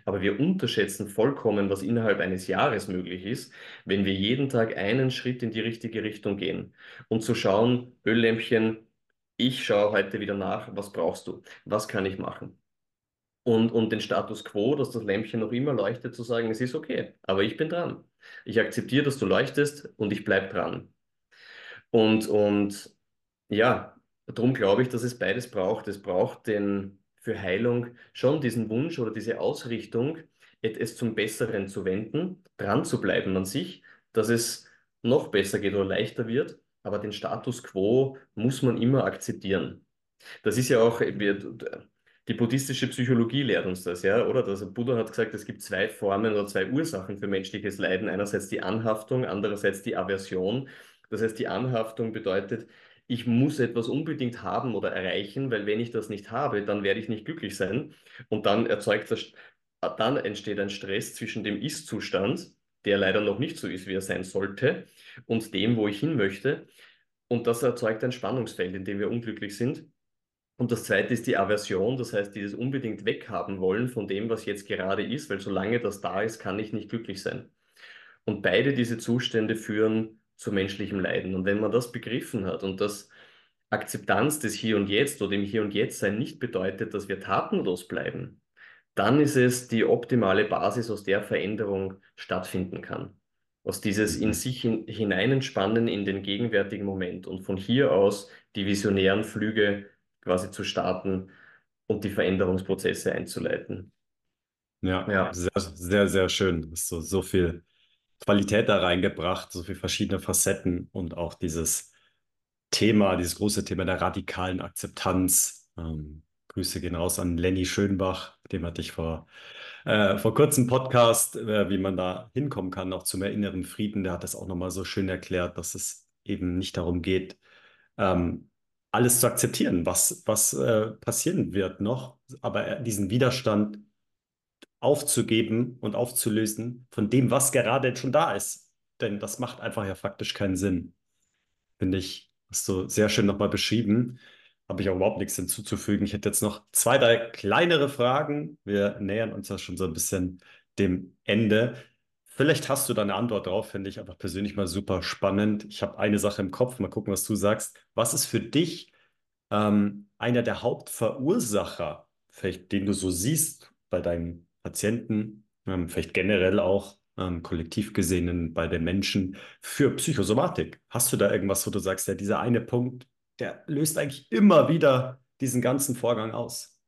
Aber wir unterschätzen vollkommen, was innerhalb eines Jahres möglich ist, wenn wir jeden Tag einen Schritt in die richtige Richtung gehen und zu schauen, Öllämpchen, ich schaue heute wieder nach, was brauchst du? Was kann ich machen? Und, und den Status quo, dass das Lämpchen noch immer leuchtet, zu sagen, es ist okay, aber ich bin dran. Ich akzeptiere, dass du leuchtest und ich bleibe dran. Und, und ja, darum glaube ich, dass es beides braucht. Es braucht den, für Heilung schon diesen Wunsch oder diese Ausrichtung, es zum Besseren zu wenden, dran zu bleiben an sich, dass es noch besser geht oder leichter wird. Aber den Status quo muss man immer akzeptieren. Das ist ja auch, die buddhistische Psychologie lehrt uns das, ja, oder? Also Buddha hat gesagt, es gibt zwei Formen oder zwei Ursachen für menschliches Leiden. Einerseits die Anhaftung, andererseits die Aversion. Das heißt, die Anhaftung bedeutet, ich muss etwas unbedingt haben oder erreichen, weil wenn ich das nicht habe, dann werde ich nicht glücklich sein. Und dann erzeugt das, dann entsteht ein Stress zwischen dem Ist-Zustand, der leider noch nicht so ist, wie er sein sollte, und dem, wo ich hin möchte. Und das erzeugt ein Spannungsfeld, in dem wir unglücklich sind. Und das zweite ist die Aversion, das heißt, dieses unbedingt weghaben wollen von dem, was jetzt gerade ist, weil solange das da ist, kann ich nicht glücklich sein. Und beide diese Zustände führen zu menschlichem Leiden. Und wenn man das begriffen hat und dass Akzeptanz des Hier und Jetzt oder im Hier und Jetzt sein nicht bedeutet, dass wir tatenlos bleiben, dann ist es die optimale Basis, aus der Veränderung stattfinden kann. Aus dieses in mhm. sich hin, hineinentspannen in den gegenwärtigen Moment und von hier aus die visionären Flüge quasi zu starten und die Veränderungsprozesse einzuleiten. Ja, ja. Sehr, sehr, sehr schön. So, so viel Qualität da reingebracht, so viele verschiedene Facetten und auch dieses Thema, dieses große Thema der radikalen Akzeptanz. Ähm, Grüße gehen raus an Lenny Schönbach, dem hatte ich vor, äh, vor kurzem Podcast, äh, wie man da hinkommen kann, auch zum inneren Frieden. Der hat das auch nochmal so schön erklärt, dass es eben nicht darum geht, ähm, alles zu akzeptieren, was, was äh, passieren wird noch, aber diesen Widerstand aufzugeben und aufzulösen von dem, was gerade schon da ist. Denn das macht einfach ja faktisch keinen Sinn. Finde ich, hast du sehr schön nochmal beschrieben. Habe ich auch überhaupt nichts hinzuzufügen. Ich hätte jetzt noch zwei, drei kleinere Fragen. Wir nähern uns ja schon so ein bisschen dem Ende. Vielleicht hast du da eine Antwort drauf, finde ich einfach persönlich mal super spannend. Ich habe eine Sache im Kopf, mal gucken, was du sagst. Was ist für dich ähm, einer der Hauptverursacher, vielleicht den du so siehst bei deinen Patienten, ähm, vielleicht generell auch ähm, kollektiv gesehen bei den Menschen für Psychosomatik? Hast du da irgendwas, wo du sagst, ja, dieser eine Punkt, der löst eigentlich immer wieder diesen ganzen Vorgang aus?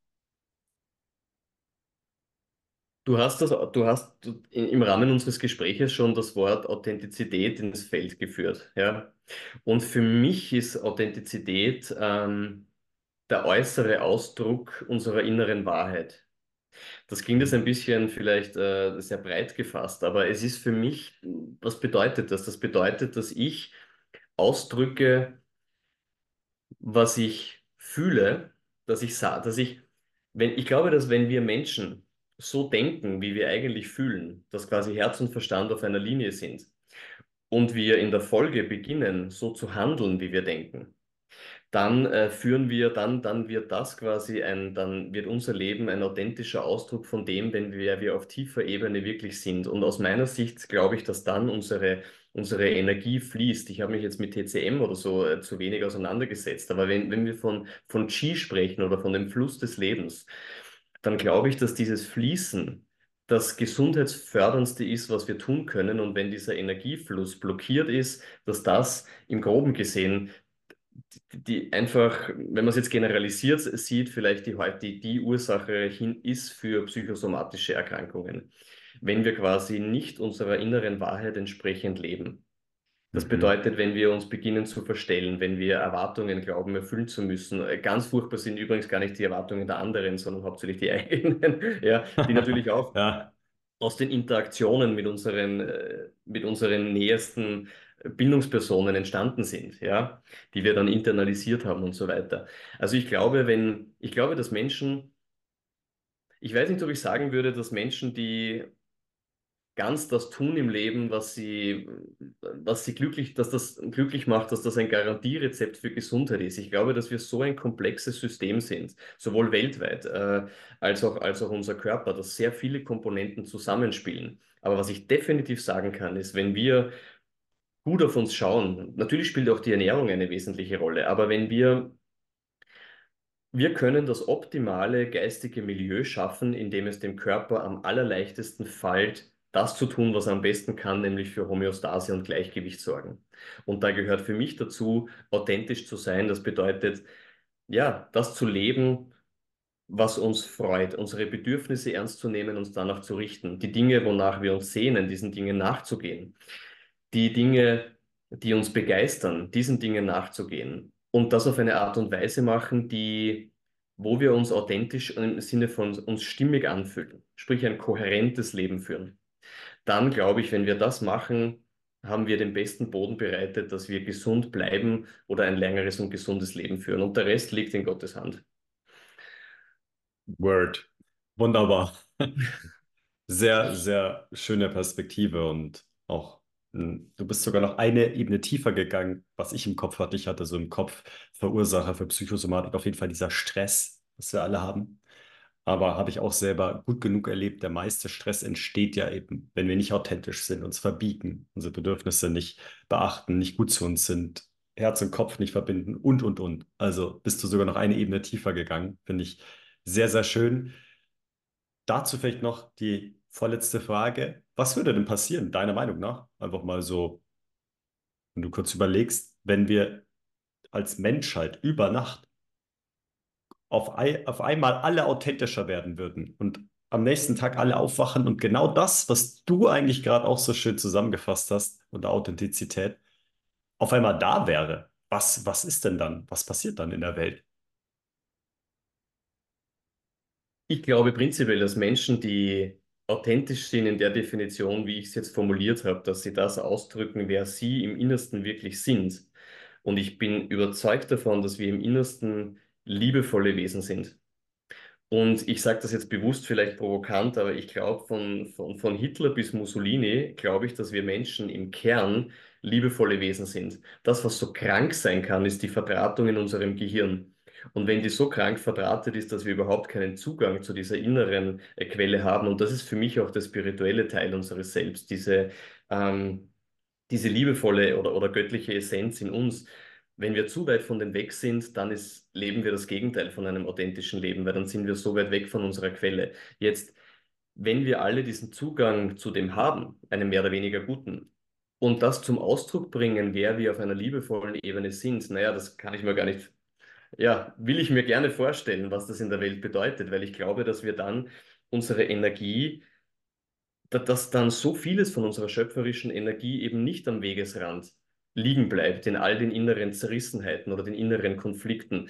Du hast das, du hast im Rahmen unseres Gespräches schon das Wort Authentizität ins Feld geführt, ja. Und für mich ist Authentizität ähm, der äußere Ausdruck unserer inneren Wahrheit. Das klingt jetzt ein bisschen vielleicht äh, sehr breit gefasst, aber es ist für mich, was bedeutet das? Das bedeutet, dass ich ausdrücke, was ich fühle, dass ich sage, dass ich, wenn, ich glaube, dass wenn wir Menschen so denken, wie wir eigentlich fühlen, dass quasi Herz und Verstand auf einer Linie sind und wir in der Folge beginnen, so zu handeln, wie wir denken, dann äh, führen wir, dann, dann wird das quasi ein, dann wird unser Leben ein authentischer Ausdruck von dem, wenn wir, wir auf tiefer Ebene wirklich sind. Und aus meiner Sicht glaube ich, dass dann unsere, unsere Energie fließt. Ich habe mich jetzt mit TCM oder so äh, zu wenig auseinandergesetzt, aber wenn, wenn wir von, von Qi sprechen oder von dem Fluss des Lebens, dann glaube ich, dass dieses Fließen das gesundheitsförderndste ist, was wir tun können. Und wenn dieser Energiefluss blockiert ist, dass das im groben gesehen die einfach, wenn man es jetzt generalisiert sieht, vielleicht die, die, die Ursache hin ist für psychosomatische Erkrankungen. Wenn wir quasi nicht unserer inneren Wahrheit entsprechend leben. Das mhm. bedeutet, wenn wir uns beginnen zu verstellen, wenn wir Erwartungen glauben, erfüllen zu müssen. Ganz furchtbar sind übrigens gar nicht die Erwartungen der anderen, sondern hauptsächlich die eigenen, ja, die natürlich auch ja. aus den Interaktionen mit unseren, äh, mit unseren nähersten Bildungspersonen entstanden sind, ja, die wir dann internalisiert haben und so weiter. Also ich glaube, wenn, ich glaube, dass Menschen, ich weiß nicht, ob ich sagen würde, dass Menschen, die ganz das tun im Leben, was sie, was sie glücklich, dass das glücklich macht, dass das ein Garantierezept für Gesundheit ist. Ich glaube, dass wir so ein komplexes System sind, sowohl weltweit äh, als auch, als auch unser Körper, dass sehr viele Komponenten zusammenspielen. Aber was ich definitiv sagen kann, ist, wenn wir gut auf uns schauen, natürlich spielt auch die Ernährung eine wesentliche Rolle, aber wenn wir wir können das optimale geistige Milieu schaffen, indem es dem Körper am allerleichtesten fällt, das zu tun, was er am besten kann, nämlich für Homöostase und Gleichgewicht sorgen. Und da gehört für mich dazu, authentisch zu sein. Das bedeutet, ja, das zu leben, was uns freut, unsere Bedürfnisse ernst zu nehmen, uns danach zu richten, die Dinge, wonach wir uns sehnen, diesen Dingen nachzugehen, die Dinge, die uns begeistern, diesen Dingen nachzugehen und das auf eine Art und Weise machen, die, wo wir uns authentisch im Sinne von uns stimmig anfühlen, sprich ein kohärentes Leben führen. Dann glaube ich, wenn wir das machen, haben wir den besten Boden bereitet, dass wir gesund bleiben oder ein längeres und gesundes Leben führen. Und der Rest liegt in Gottes Hand. Word. Wunderbar. Sehr, sehr schöne Perspektive und auch du bist sogar noch eine Ebene tiefer gegangen, was ich im Kopf hatte. Ich hatte so im Kopf Verursacher für Psychosomatik auf jeden Fall dieser Stress, was wir alle haben. Aber habe ich auch selber gut genug erlebt. Der meiste Stress entsteht ja eben, wenn wir nicht authentisch sind, uns verbiegen, unsere Bedürfnisse nicht beachten, nicht gut zu uns sind, Herz und Kopf nicht verbinden und, und, und. Also bist du sogar noch eine Ebene tiefer gegangen. Finde ich sehr, sehr schön. Dazu vielleicht noch die vorletzte Frage. Was würde denn passieren, deiner Meinung nach? Einfach mal so, wenn du kurz überlegst, wenn wir als Menschheit über Nacht auf, auf einmal alle authentischer werden würden und am nächsten Tag alle aufwachen und genau das, was du eigentlich gerade auch so schön zusammengefasst hast unter Authentizität, auf einmal da wäre. Was, was ist denn dann? Was passiert dann in der Welt? Ich glaube prinzipiell, dass Menschen, die authentisch sind in der Definition, wie ich es jetzt formuliert habe, dass sie das ausdrücken, wer sie im Innersten wirklich sind. Und ich bin überzeugt davon, dass wir im Innersten liebevolle Wesen sind. Und ich sage das jetzt bewusst vielleicht provokant, aber ich glaube, von, von, von Hitler bis Mussolini glaube ich, dass wir Menschen im Kern liebevolle Wesen sind. Das, was so krank sein kann, ist die Verdrahtung in unserem Gehirn. Und wenn die so krank verdrahtet ist, dass wir überhaupt keinen Zugang zu dieser inneren äh, Quelle haben, und das ist für mich auch der spirituelle Teil unseres Selbst, diese, ähm, diese liebevolle oder, oder göttliche Essenz in uns, wenn wir zu weit von dem weg sind, dann ist, leben wir das Gegenteil von einem authentischen Leben, weil dann sind wir so weit weg von unserer Quelle. Jetzt, wenn wir alle diesen Zugang zu dem haben, einem mehr oder weniger guten, und das zum Ausdruck bringen, wer wir auf einer liebevollen Ebene sind, naja, das kann ich mir gar nicht ja, will ich mir gerne vorstellen, was das in der Welt bedeutet, weil ich glaube, dass wir dann unsere Energie, dass dann so vieles von unserer schöpferischen Energie eben nicht am Wegesrand liegen bleibt, in all den inneren Zerrissenheiten oder den inneren Konflikten.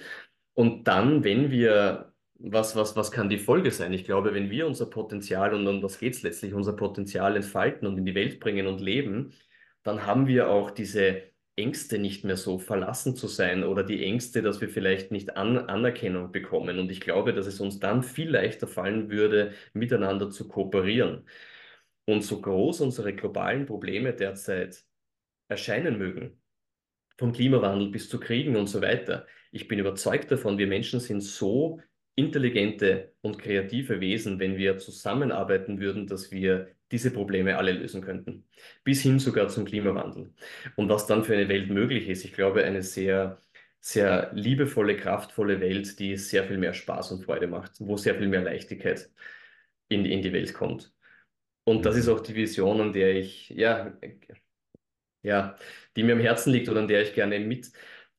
Und dann, wenn wir, was, was, was kann die Folge sein? Ich glaube, wenn wir unser Potenzial, und um was geht es letztlich, unser Potenzial entfalten und in die Welt bringen und leben, dann haben wir auch diese Ängste nicht mehr so verlassen zu sein oder die Ängste, dass wir vielleicht nicht An Anerkennung bekommen. Und ich glaube, dass es uns dann viel leichter fallen würde, miteinander zu kooperieren. Und so groß unsere globalen Probleme derzeit erscheinen mögen, vom Klimawandel bis zu Kriegen und so weiter, ich bin überzeugt davon, wir Menschen sind so intelligente und kreative Wesen, wenn wir zusammenarbeiten würden, dass wir diese Probleme alle lösen könnten. Bis hin sogar zum Klimawandel. Und was dann für eine Welt möglich ist, ich glaube, eine sehr, sehr liebevolle, kraftvolle Welt, die sehr viel mehr Spaß und Freude macht, wo sehr viel mehr Leichtigkeit in, in die Welt kommt. Und das ist auch die Vision, an der ich, ja, ja, die mir am Herzen liegt oder an der ich gerne mit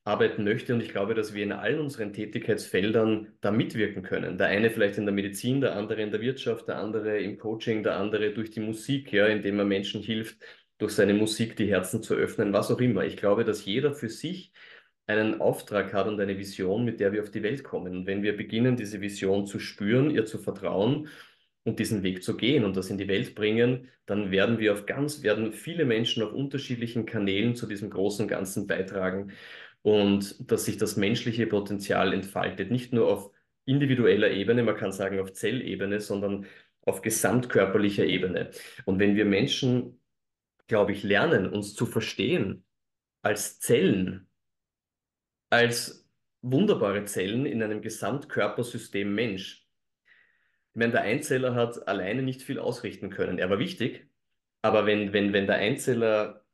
arbeiten möchte. Und ich glaube, dass wir in allen unseren Tätigkeitsfeldern da mitwirken können. Der eine vielleicht in der Medizin, der andere in der Wirtschaft, der andere im Coaching, der andere durch die Musik, ja, indem man Menschen hilft, durch seine Musik die Herzen zu öffnen, was auch immer. Ich glaube, dass jeder für sich einen Auftrag hat und eine Vision, mit der wir auf die Welt kommen. Und wenn wir beginnen, diese Vision zu spüren, ihr zu vertrauen und diesen Weg zu gehen und das in die Welt bringen, dann werden wir auf ganz, werden viele Menschen auf unterschiedlichen Kanälen zu diesem großen Ganzen beitragen und dass sich das menschliche Potenzial entfaltet, nicht nur auf individueller Ebene, man kann sagen auf Zellebene, sondern auf gesamtkörperlicher Ebene. Und wenn wir Menschen, glaube ich, lernen, uns zu verstehen als Zellen, als wunderbare Zellen in einem Gesamtkörpersystem Mensch. Ich meine, der Einzeller hat alleine nicht viel ausrichten können. Er war wichtig, aber wenn, wenn, wenn der Einzeller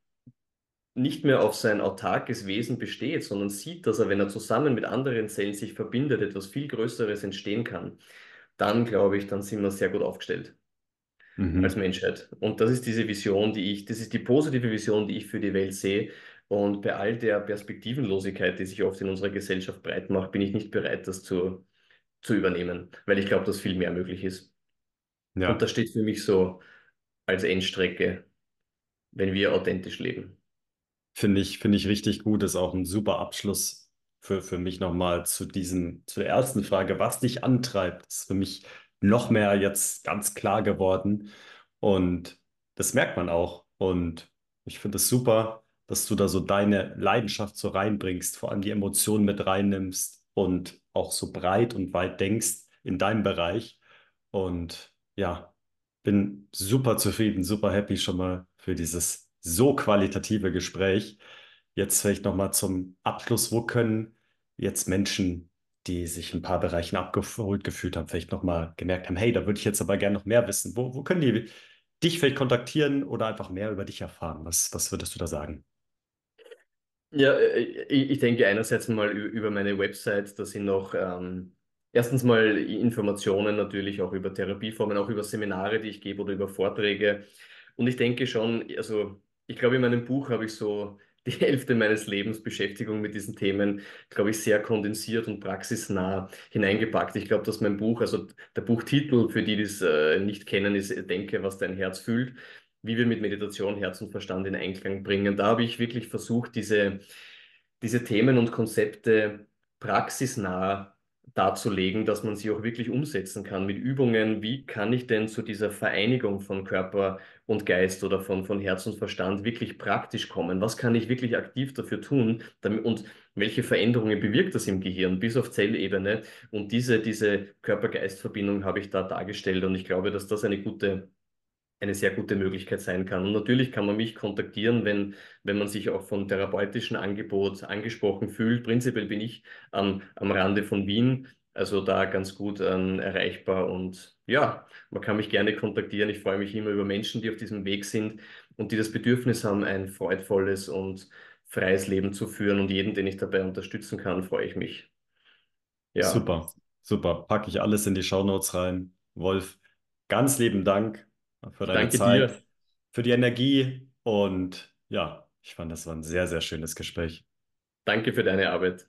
nicht mehr auf sein autarkes Wesen besteht, sondern sieht, dass er, wenn er zusammen mit anderen Zellen sich verbindet, etwas viel Größeres entstehen kann, dann glaube ich, dann sind wir sehr gut aufgestellt Mhm. als Menschheit. Und das ist diese Vision, die ich, das ist die positive Vision, die ich für die Welt sehe. Und bei all der Perspektivenlosigkeit, die sich oft in unserer Gesellschaft breit macht, bin ich nicht bereit, das zu, zu übernehmen, weil ich glaube, dass viel mehr möglich ist. Und Ja, das steht für mich so als Endstrecke, wenn wir authentisch leben. Finde ich, finde ich richtig gut. Ist auch ein super Abschluss für, für mich nochmal zu diesem, zu der ersten Frage, was dich antreibt. ist für mich noch mehr jetzt ganz klar geworden. Und das merkt man auch. Und ich finde es super, dass du da so deine Leidenschaft so reinbringst, vor allem die Emotionen mit reinnimmst und auch so breit und weit denkst in deinem Bereich. Und ja, bin super zufrieden, super happy schon mal für dieses so qualitative Gespräch. Jetzt vielleicht noch mal zum Abschluss, wo können jetzt Menschen, die sich in ein paar Bereichen abgeholt gefühlt haben, vielleicht noch mal gemerkt haben, hey, da würde ich jetzt aber gerne noch mehr wissen. Wo, wo können die dich vielleicht kontaktieren oder einfach mehr über dich erfahren? Was, was würdest du da sagen? Ja, äh, ich denke einerseits mal über meine Website, da sind noch ähm, erstens mal Informationen natürlich auch über Therapieformen, auch über Seminare, die ich gebe oder über Vorträge. Und ich denke schon, also ich glaube, in meinem Buch habe ich so die Hälfte meines Lebens Beschäftigung mit diesen Themen, glaube ich, sehr kondensiert und praxisnah hineingepackt. Ich glaube, dass mein Buch, also der Buchtitel, für die, die es äh, nicht kennen, ist Denke, was dein Herz fühlt wie wir mit Meditation Herz und Verstand in Einklang bringen. Da habe ich wirklich versucht, diese, diese Themen und Konzepte praxisnah darzulegen, dass man sie auch wirklich umsetzen kann mit Übungen. Wie kann ich denn zu dieser Vereinigung von Körper und Geist oder von, von Herz und Verstand wirklich praktisch kommen? Was kann ich wirklich aktiv dafür tun? Damit, und welche Veränderungen bewirkt das im Gehirn bis auf Zellebene? Und diese, diese Körper-Geist-Verbindung habe ich da dargestellt und ich glaube, dass das eine gute eine sehr gute Möglichkeit sein kann. Und natürlich kann man mich kontaktieren, wenn, wenn man sich auch von therapeutischen Angebot angesprochen fühlt. Prinzipiell bin ich am, am Rande von Wien, also da ganz gut ähm, erreichbar. Und ja, man kann mich gerne kontaktieren. Ich freue mich immer über Menschen, die auf diesem Weg sind und die das Bedürfnis haben, ein freudvolles und freies Leben zu führen. Und jeden, den ich dabei unterstützen kann, freue ich mich. Ja, Super, super. Packe ich alles in die Shownotes rein. Wolf, ganz lieben Dank für deine danke Zeit, dir. für die Energie und ja, ich fand, das war ein sehr, sehr schönes Gespräch. Danke für deine Arbeit.